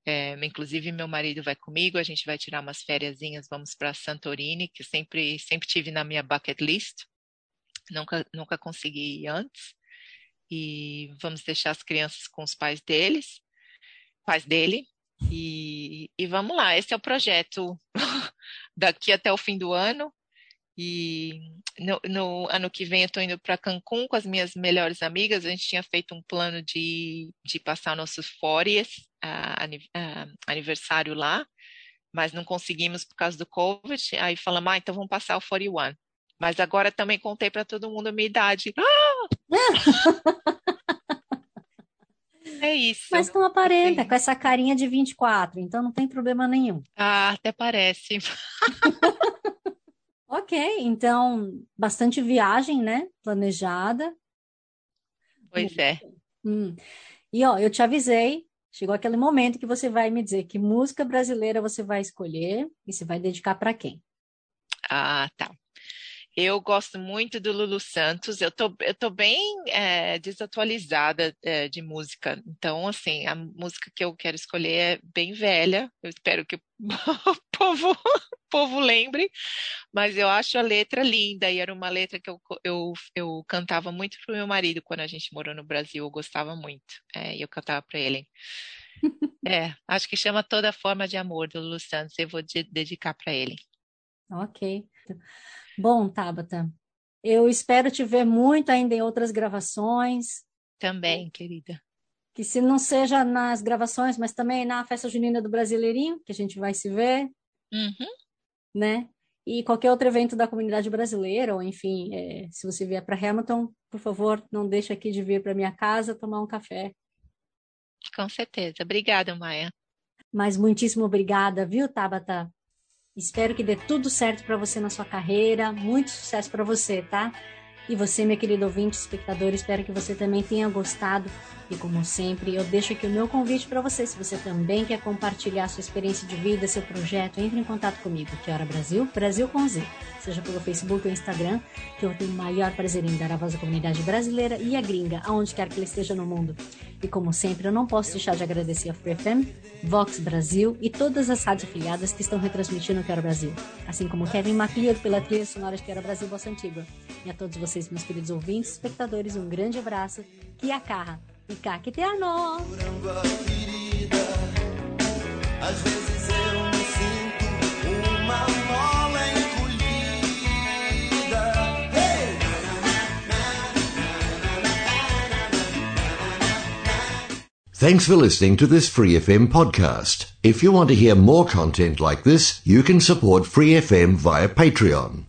É, inclusive, meu marido vai comigo, a gente vai tirar umas férias, vamos para Santorini, que sempre, sempre tive na minha bucket list. Nunca, nunca consegui ir antes. E vamos deixar as crianças com os pais deles, pais dele. E, e vamos lá, esse é o projeto daqui até o fim do ano. E no, no, ano que vem eu estou indo para Cancún com as minhas melhores amigas. A gente tinha feito um plano de, de passar nossos fórias, uh, aniversário lá, mas não conseguimos por causa do Covid. Aí falamos, ah, então vamos passar o 41. Mas agora também contei para todo mundo a minha idade. É isso. Mas não aparenta, assim. com essa carinha de 24, então não tem problema nenhum. Ah, até parece. Ok, então bastante viagem, né? Planejada. Pois é. Hum. E ó, eu te avisei, chegou aquele momento que você vai me dizer que música brasileira você vai escolher e você vai dedicar para quem? Ah, tá. Eu gosto muito do Lulu Santos. Eu tô, eu tô bem é, desatualizada é, de música. Então, assim, a música que eu quero escolher é bem velha. Eu espero que o povo, povo lembre. Mas eu acho a letra linda. E era uma letra que eu, eu, eu cantava muito pro meu marido quando a gente morou no Brasil. Eu gostava muito. É, e eu cantava para ele. É, acho que chama Toda Forma de Amor do Lulu Santos. Eu vou de, dedicar para ele. Ok. Bom, Tabata, eu espero te ver muito ainda em outras gravações. Também, querida. Que se não seja nas gravações, mas também na festa junina do Brasileirinho, que a gente vai se ver. Uhum. Né? E qualquer outro evento da comunidade brasileira, ou enfim, é, se você vier para Hamilton, por favor, não deixe aqui de vir para minha casa tomar um café. Com certeza. Obrigada, Maia. Mas muitíssimo obrigada, viu, Tabata? Espero que dê tudo certo para você na sua carreira. Muito sucesso para você, tá? E você, meu querido ouvinte, espectador, espero que você também tenha gostado. E como sempre, eu deixo aqui o meu convite para você. Se você também quer compartilhar sua experiência de vida, seu projeto, entre em contato comigo. Que hora Brasil? Brasil com Z. Seja pelo Facebook ou Instagram, que eu tenho o maior prazer em dar a voz à comunidade brasileira e a gringa, aonde quer que ele esteja no mundo. E como sempre, eu não posso deixar de agradecer a Free FM, Vox Brasil e todas as rádios afiliadas que estão retransmitindo o Quero Brasil. Assim como Kevin MacLeod pela trilha sonora de Quero Brasil Bossa Antiga. E a todos vocês, meus queridos ouvintes, espectadores, um grande abraço. Que a carra e cá que te a Às vezes eu me sinto uma mola encolhida. Hey! Thanks for listening to this Free FM podcast. If you want to hear more content like this, you can support Free FM via Patreon.